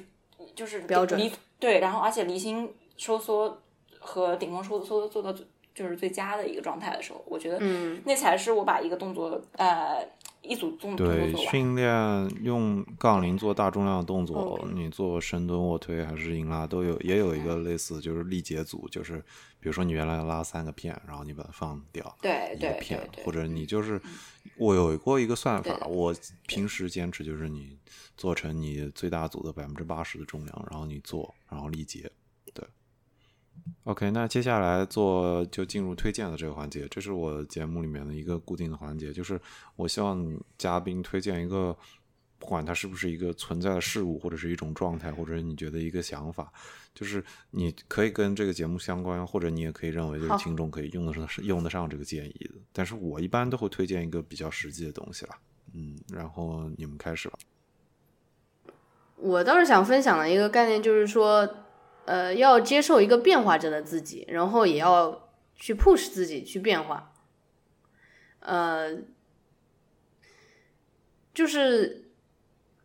就是标准。对，然后而且离心收缩和顶峰收缩做到就是最佳的一个状态的时候，我觉得那才是我把一个动作呃。一组动作对训练用杠铃做大重量的动作，你做深蹲、卧推还是硬拉都有，也有一个类似就是力竭组，就是比如说你原来拉三个片，然后你把它放掉，对一个片，或者你就是我有过一个算法，我平时坚持就是你做成你最大组的百分之八十的重量，然后你做，然后力竭，对。OK，那接下来做就进入推荐的这个环节，这是我节目里面的一个固定的环节，就是我希望嘉宾推荐一个，不管它是不是一个存在的事物，或者是一种状态，或者你觉得一个想法，就是你可以跟这个节目相关，或者你也可以认为就是听众可以用得上用得上这个建议的。但是我一般都会推荐一个比较实际的东西啦，嗯，然后你们开始吧。我倒是想分享的一个概念，就是说，呃，要接受一个变化着的自己，然后也要去 push 自己去变化。呃，就是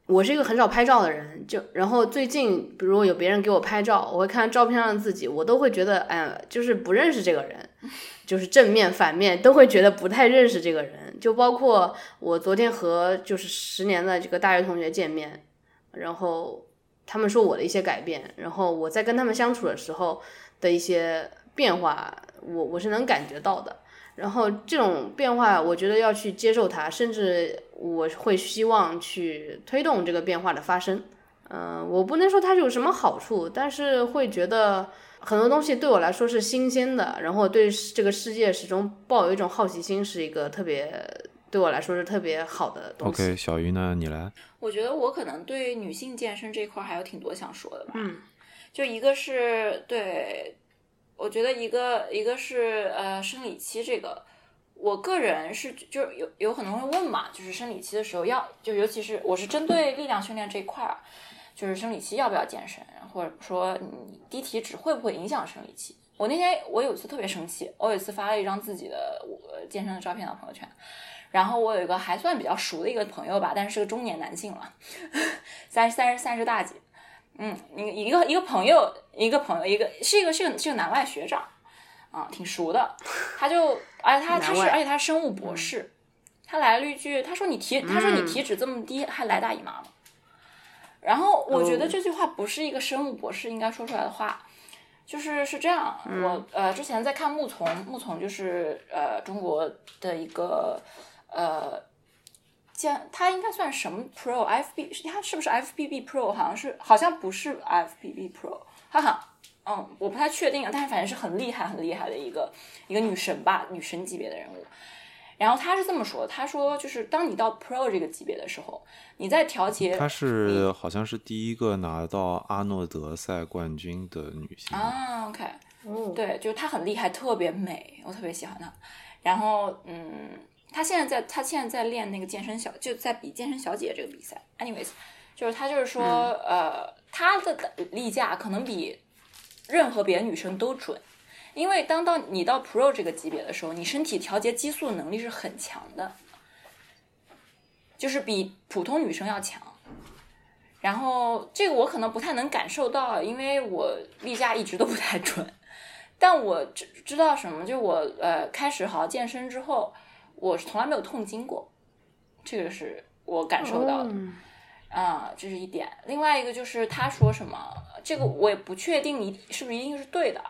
我是一个很少拍照的人，就然后最近，比如有别人给我拍照，我会看照片上的自己，我都会觉得，哎，就是不认识这个人，就是正面反面都会觉得不太认识这个人。就包括我昨天和就是十年的这个大学同学见面，然后他们说我的一些改变，然后我在跟他们相处的时候的一些变化，我我是能感觉到的。然后这种变化，我觉得要去接受它，甚至我会希望去推动这个变化的发生。嗯、我不能说它有什么好处，但是会觉得很多东西对我来说是新鲜的，然后对这个世界始终抱有一种好奇心，是一个特别对我来说是特别好的东西。OK，小鱼呢，你来。我觉得我可能对女性健身这一块儿还有挺多想说的吧。嗯，就一个是对，我觉得一个一个是呃生理期这个，我个人是就是有有很多人会问嘛，就是生理期的时候要就尤其是我是针对力量训练这一块儿，就是生理期要不要健身，或者说你低体脂会不会影响生理期？我那天我有一次特别生气，我有一次发了一张自己的我健身的照片到朋友圈，然后我有一个还算比较熟的一个朋友吧，但是是个中年男性了，三 三十三十大几，嗯，一个一个一个朋友，一个朋友，一个是一个是个是个南外学长，啊，挺熟的，他就，而且他他是而且他是生物博士，他来了一句，他说你体他说你体脂这么低还来大姨妈吗？然后我觉得哦。这句话不是一个生物博士应该说出来的话，就是是这样，我呃之前在看木从，木从就是呃中国的一个呃。将，他应该算什么 Pro FB？是他是不是 FBB Pro？好像是，好像不是 FBB Pro，他好像，嗯，我不太确定啊，但是反正是很厉害、很厉害的一个一个女神吧，女神级别的人物。然后他是这么说，他说就是当你到 Pro 这个级别的时候，你在调节她是好像是第一个拿到阿诺德赛冠军的女性。啊，OK，嗯，对，就是她很厉害，特别美，我特别喜欢她。然后，嗯，她现在在，他现在在练那个健身小，就在比健身小姐这个比赛。Anyways，就是他就是说，呃，他的例假可能比任何别的女生都准，因为当到你到 Pro 这个级别的时候，你身体调节激素能力是很强的，就是比普通女生要强。然后这个我可能不太能感受到，因为我例假一直都不太准。但我知知道什么，就我呃开始好好健身之后，我是从来没有痛经过，这个是我感受到的。嗯啊、这是一点。另外一个就是他说什么，这个我也不确定你是不是一定是对的。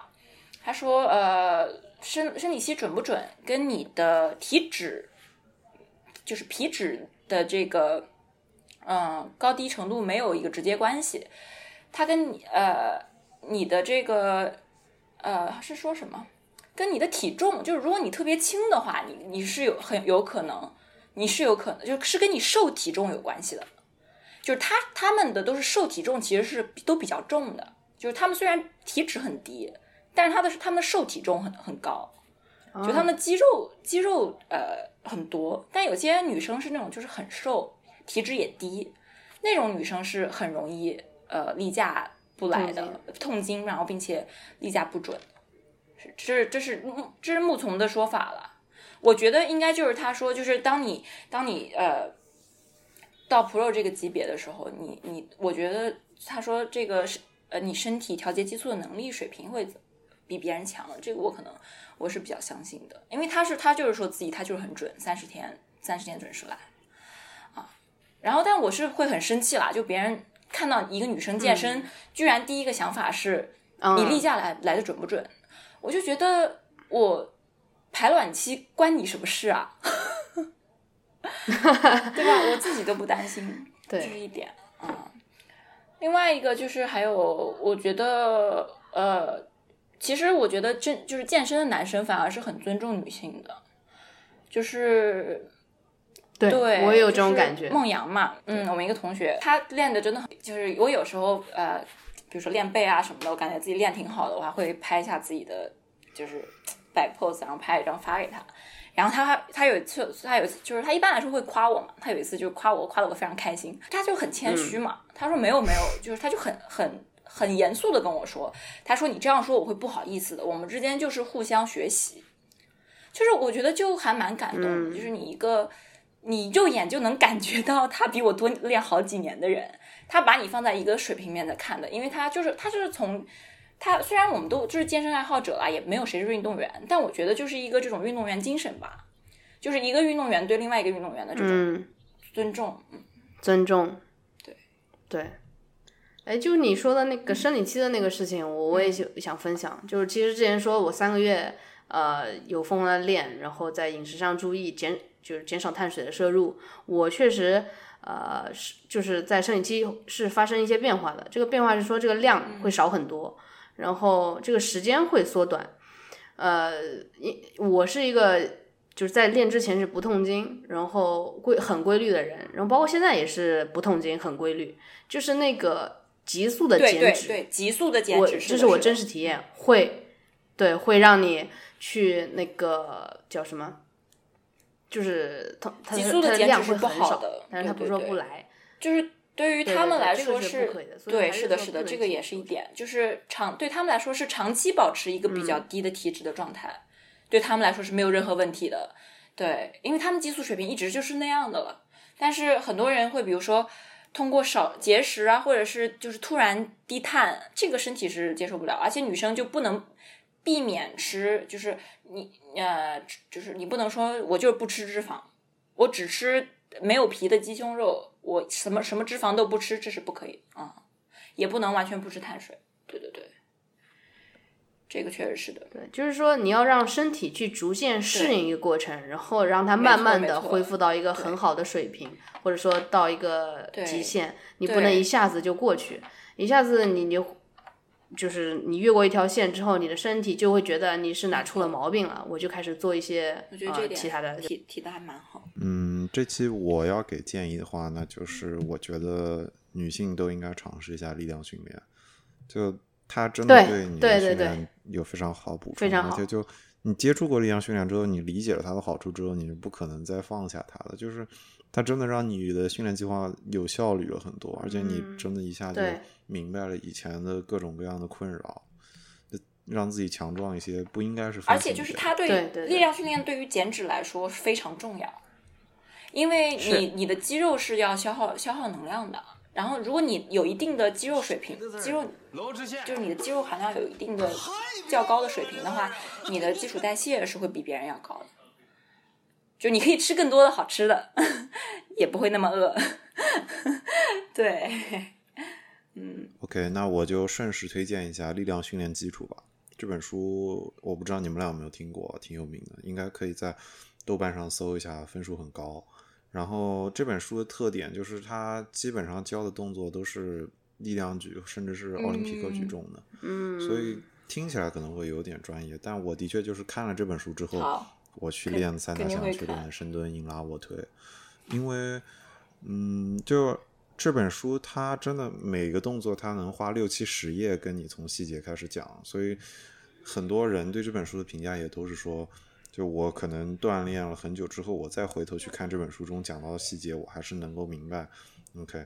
他说，呃，生生理期准不准，跟你的体脂，就是皮脂的这个，嗯、高低程度没有一个直接关系。它跟你呃你的这个呃是说什么？跟你的体重，就是如果你特别轻的话，你你是有很有可能，你是有可能，就是跟你瘦体重有关系的。就是他他们的都是瘦体重，其实是都比较重的。就是他们虽然体脂很低，但是他的他们的瘦体重很很高，就他们的肌肉肌肉呃很多。但有些女生是那种就是很瘦，体脂也低，那种女生是很容易呃例假不来的痛经，然后并且例假不准。是这是这是木这是木从的说法了。我觉得应该就是他说，就是当你当你呃到 Pro 这个级别的时候，你你我觉得他说这个是呃你身体调节激素的能力水平会比别人强，这个我可能我是比较相信的，因为他是他就是说自己他就是很准，三十天三十天准时来啊。然后但我是会很生气啦，就别人看到一个女生健身，居然第一个想法是你例假来来的准不准，我就觉得我排卵期关你什么事啊？对吧？我自己都不担心，对这是一点啊、嗯另外一个就是还有，我觉得呃，其其实我觉得真就是健身的男生反而是很尊重女性的，就是对，对，我也有这种感觉。梦阳嘛，嗯，我们一个同学，他练的真的很，就是我有时候呃，比如说练背啊什么的，我感觉自己练挺好的，我还会拍一下自己的就是摆 pose，然后拍一张发给他。然后他还他有一次，他有一次就是他一般来说会夸我嘛，他有一次就夸我，夸得我非常开心。他就很谦虚嘛，他说没有没有，就是他就很很很严肃的跟我说，他说你这样说我会不好意思的，我们之间就是互相学习。就是我觉得就还蛮感动的，嗯就是你一个你肉眼就能感觉到他比我多练好几年的人，他把你放在一个水平面在看的，因为他就是他就是从他虽然我们都就是健身爱好者啦，也没有谁是运动员，但我觉得就是一个这种运动员精神吧，就是一个运动员对另外一个运动员的这种嗯，尊重。嗯尊重。对对，哎，就是你说的那个生理期的那个事情，我我也想想分享。就是其实之前说我三个月呃有疯狂的练，然后在饮食上注意减，就是减少碳水的摄入。我确实呃是就是在生理期是发生一些变化的。这个变化是说这个量会少很多，然后这个时间会缩短。呃，因我是一个就是在练之前是不痛经，然后规很规律的人，然后包括现在也是不痛经，很规律，就是那个急速的减脂，对对，急速的减我脂，这是我真实体验，会对会让你去那个叫什么，就是它它急速的减脂是不会很少好的但是它不是说对对对不来，就是对于对他们来说是对，是是的，是的，这个也是一点，就是长对他们来说是长期保持一个比嗯较低的体脂的状态，对他们来说是没有任何问题的。对，因为他们激素水平一直就是那样的了。但是很多人会比如说通过少节食啊，或者是就是突然低碳，这个身体是接受不了，而且女生就不能避免吃，就是你呃，就是你不能说我就是不吃脂肪，我只吃没有皮的鸡胸肉，我什么什么脂肪都不吃，这是不可以啊、嗯也不能完全不吃碳水。对对对，这个确实是的。对，就是说你要让身体去逐渐适应一个过程，然后让它慢慢的恢复到一个很好的水平，或者说到一个对极限，你不能一下子就过去，一下子你就就是你越过一条线之后，你的身体就会觉得你是哪出了毛病了，我就开始做一些呃我觉得这一点其他的提提的还蛮好。嗯，这期我要给建议的话，那就是我觉得女性都应该尝试一下力量训练，就它真的对对你的训练有非常好补充，非常好而且就你接触过力量训练之后，你理解了它的好处之后，你是不可能再放下它了，就是它真的让你的训练计划有效率了很多，而且你嗯真的一下就明白了以前的各种各样的困扰。就让自己强壮一些，不应该是而且就是它对力量训练对于减脂来说非常重要，因为你你的肌肉是要消耗消耗能量的。然后，如果你有一定的肌肉水平，肌肉就是你的肌肉含量有一定的较高的水平的话，你的基础代谢是会比别人要高的。就你可以吃更多的好吃的，也不会那么饿。对，嗯 OK，那我就顺势推荐一下《力量训练基础》吧。这本书我不知道你们俩有没有听过，挺有名的，应该可以在豆瓣上搜一下，分数很高。然后这本书的特点就是它基本上教的动作都是力量举，甚至是奥林匹克举重的，嗯，所以听起来可能会有点专业。但我的确就是看了这本书之后好，我去练三大项，去练深蹲、硬拉、卧推，因为嗯，就这本书它真的每个动作它能花六七十页跟你从细节开始讲，所以很多人对这本书的评价也都是说，就我可能锻炼了很久之后，我再回头去看这本书中讲到的细节，我还是能够明白，OK，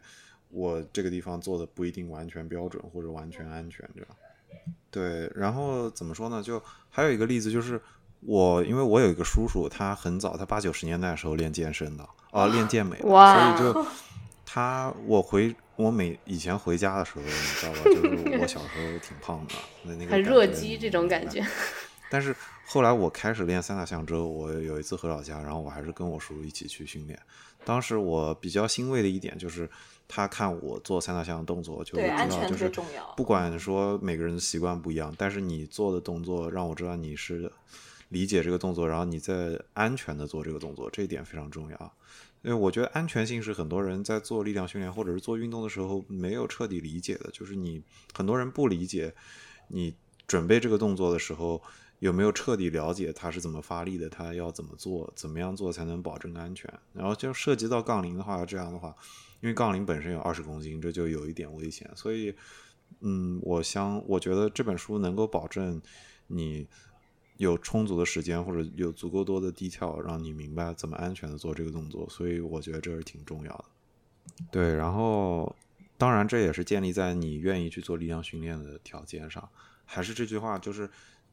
我这个地方做的不一定完全标准或者完全安全这样。对，然后怎么说呢？就还有一个例子就是。我因为我有一个叔叔，他很早，他八九十年代的时候练健身的，啊、练健美所以就他我回我每以前回家的时候，你知道吧？就是 我小时候挺胖的，那那个很弱鸡这种感觉。但是后来我开始练三大项之后，我有一次回老家，然后我还是跟我叔叔一起去训练。当时我比较欣慰的一点就是，他看我做三大项的动作，就会知道就是不管说每个人的习惯不一样，但是你做的动作让我知道你是理解这个动作，然后你在安全的做这个动作，这一点非常重要。因为我觉得安全性是很多人在做力量训练或者是做运动的时候没有彻底理解的，就是你很多人不理解你准备这个动作的时候，有没有彻底了解它是怎么发力的，它要怎么做，怎么样做才能保证安全？然后就涉及到杠铃的话，这样的话，因为杠铃本身有二十公斤，这就有一点危险，所以，嗯，我想我觉得这本书能够保证你有充足的时间或者有足够多的 detail，让你明白怎么安全的做这个动作，所以我觉得这是挺重要的。对，然后当然这也是建立在你愿意去做力量训练的条件上。还是这句话，就是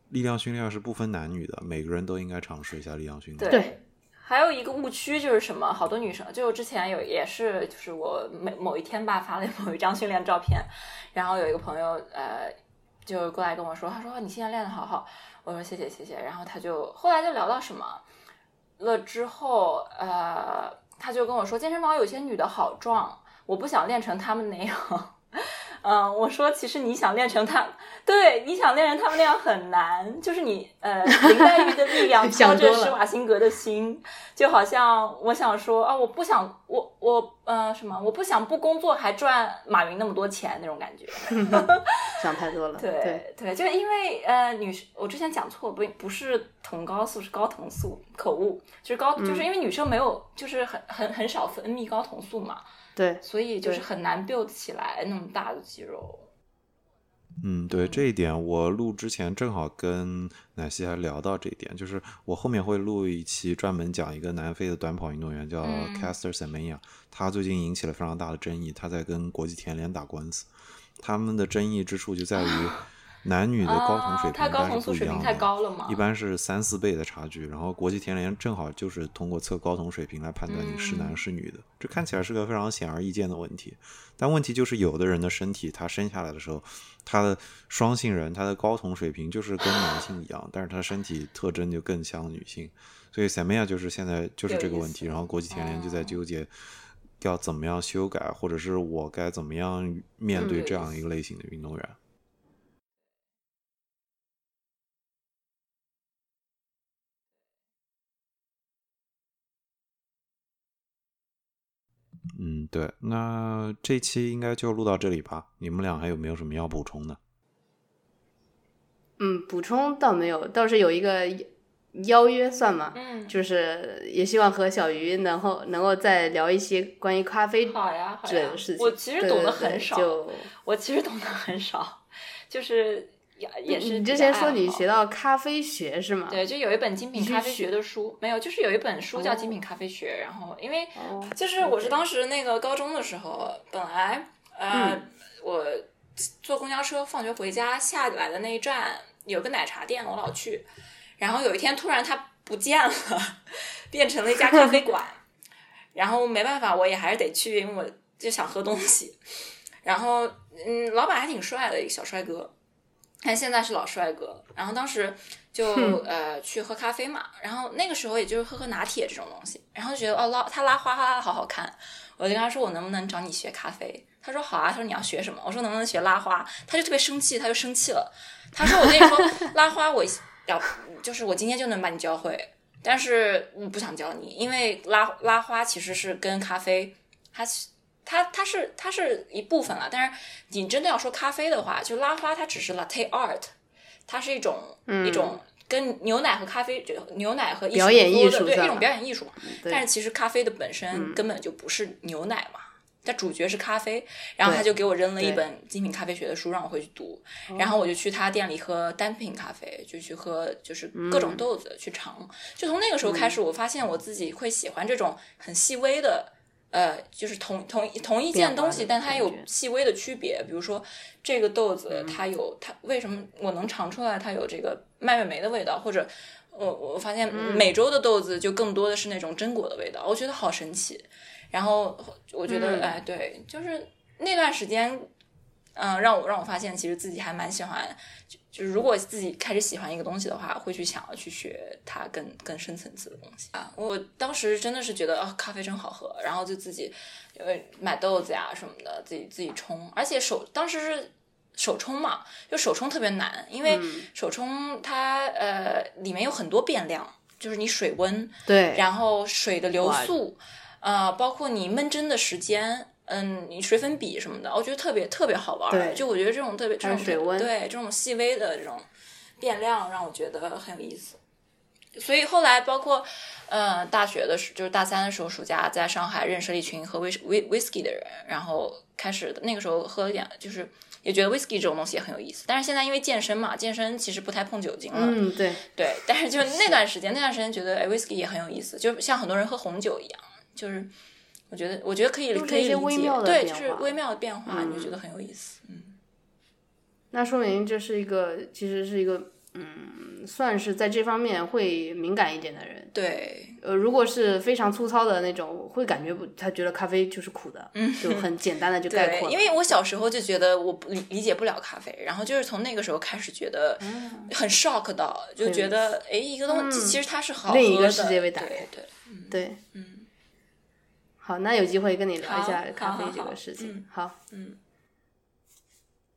力量训练是不分男女的，每个人都应该尝试一下力量训练。对，还有一个误区就是什么？好多女生，就之前有也是，就是我某某一天吧发了某一张训练照片，然后有一个朋友呃就过来跟我说，他说你现在练的好好，我说谢谢谢谢，然后他就后来就聊到什么？了之后，呃，他就跟我说健身房有些女的好壮，我不想练成她们那样。嗯，我说其实你想练成他，对，你想练成他们那样很难，就是你呃林黛玉的力量 操着施瓦辛格的心，就好像我想说啊，我不想我我呃什么，我不想不工作还赚马云那么多钱那种感觉，想太多了。对对，就是因为呃女生，我之前讲错，不不是同高素是高同素，口误，就是高，就是因为女生没有，就是很很很少分泌高同素嘛。对，所以就是很难 build 起来那么大的肌肉。嗯，对这一点，我录之前正好跟奶昔还聊到这一点，就是我后面会录一期专门讲一个南非的短跑运动员叫 Caster Semenya，他最近引起了非常大的争议，他在跟国际田联打官司，他们的争议之处就在于。男女的高同水平但是不一样的，一般是三四倍的差距。然后国际田联正好就是通过测高同水平来判断你是男是女的，这看起来是个非常显而易见的问题。但问题就是有的人的身体，他生下来的时候，他的双性人，他的高同水平就是跟男性一样，但是他身体特征就更像女性。所以塞梅亚就是现在就是这个问题。然后国际田联就在纠结要怎么样修改，或者是我该怎么样面对这样一个类型的运动员。嗯，对，那这期应该就录到这里吧。你们俩还有没有什么要补充的？嗯，补充倒没有，倒是有一个邀约，算嘛？嗯，就是也希望和小鱼能够能够再聊一些关于咖啡好呀之类的事情。我其实懂得很少，就我其实懂得很少，就是也也是你之前说你学到咖啡学是吗？对，就有一本精品咖啡学的书，没有，就是有一本书叫《精品咖啡学》，然后因为就是我是当时那个高中的时候，本来呃我坐公交车放学回家下来的那一站有个奶茶店，我老去，然后有一天突然它不见了，变成了一家咖啡馆，然后没办法，我也还是得去，因为我就想喝东西，然后嗯，老板还挺帅的一个小帅哥。但现在是老帅哥，然后当时就呃去喝咖啡嘛，然后那个时候也就是喝喝拿铁这种东西，然后就觉得哦拉他拉花拉的好好看，我就跟他说我能不能找你学咖啡？他说好啊，他说你要学什么？我说能不能学拉花？他就特别生气，他就生气了，他说我跟你说 拉花我要就是我今天就能把你教会，但是我不想教你，因为拉拉花其实是跟咖啡它。它它是它是一部分了，但是你真的要说咖啡的话，就拉花它只是 latte art，它是一种一种跟牛奶和咖啡就牛奶和表演艺术对一种表演艺术，但是其实咖啡的本身根本就不是牛奶嘛，它主角是咖啡，然后他就给我扔了一本精品咖啡学的书让我回去读，然后我就去他店里喝单品咖啡，就去喝就是各种豆子去尝，就从那个时候开始，我发现我自己会喜欢这种很细微的。呃，就是同同同一件东西，但它有细微的区别。比如说，这个豆子它有它为什么我能尝出来它有这个蔓越莓的味道，或者我我发现美洲的豆子就更多的是那种榛果的味道，我觉得好神奇。然后我觉得，哎，对，就是那段时间，嗯，让我让我发现，其实自己还蛮喜欢。就是如果自己开始喜欢一个东西的话，会去想要去学它更更深层次的东西啊。我当时真的是觉得啊，咖啡真好喝，然后就自己呃买豆子呀什么的，自己自己冲。而且手当时是手冲嘛，就手冲特别难，因为手冲它呃里面有很多变量，就是你水温对，然后水的流速，呃，包括你闷蒸的时间。嗯，你水粉笔什么的，我觉得特别特别好玩儿。对就我觉得这种特别这种水温对这种细微的这种变量，让我觉得很有意思。所以后来包括呃大学的时，就是大三的时候，暑假在上海认识了一群喝威威 whisky 的人，然后开始那个时候喝一点，就是也觉得 whisky 这种东西也很有意思。但是现在因为健身嘛，健身其实不太碰酒精了，嗯，对，对，但是就 那段时间，那段时间觉得哎，whisky 也很有意思，就像很多人喝红酒一样，就是我觉得我觉得可以理解，微妙的对，就是微妙的变化，你就嗯觉得很有意思。嗯，那说明这是一个其实是一个嗯，算是在这方面会敏感一点的人。对，呃，如果是非常粗糙的那种，会感觉不，他觉得咖啡就是苦的，嗯，就很简单的就概，括了。因为我小时候就觉得我不理理解不了咖啡，然后就是从那个时候开始觉得很 shock 到，就觉得哎，一个东西其实它是好喝的，一个世界被打开对对，对，嗯，好，那有机会跟你聊一下咖啡这个事情。嗯好，嗯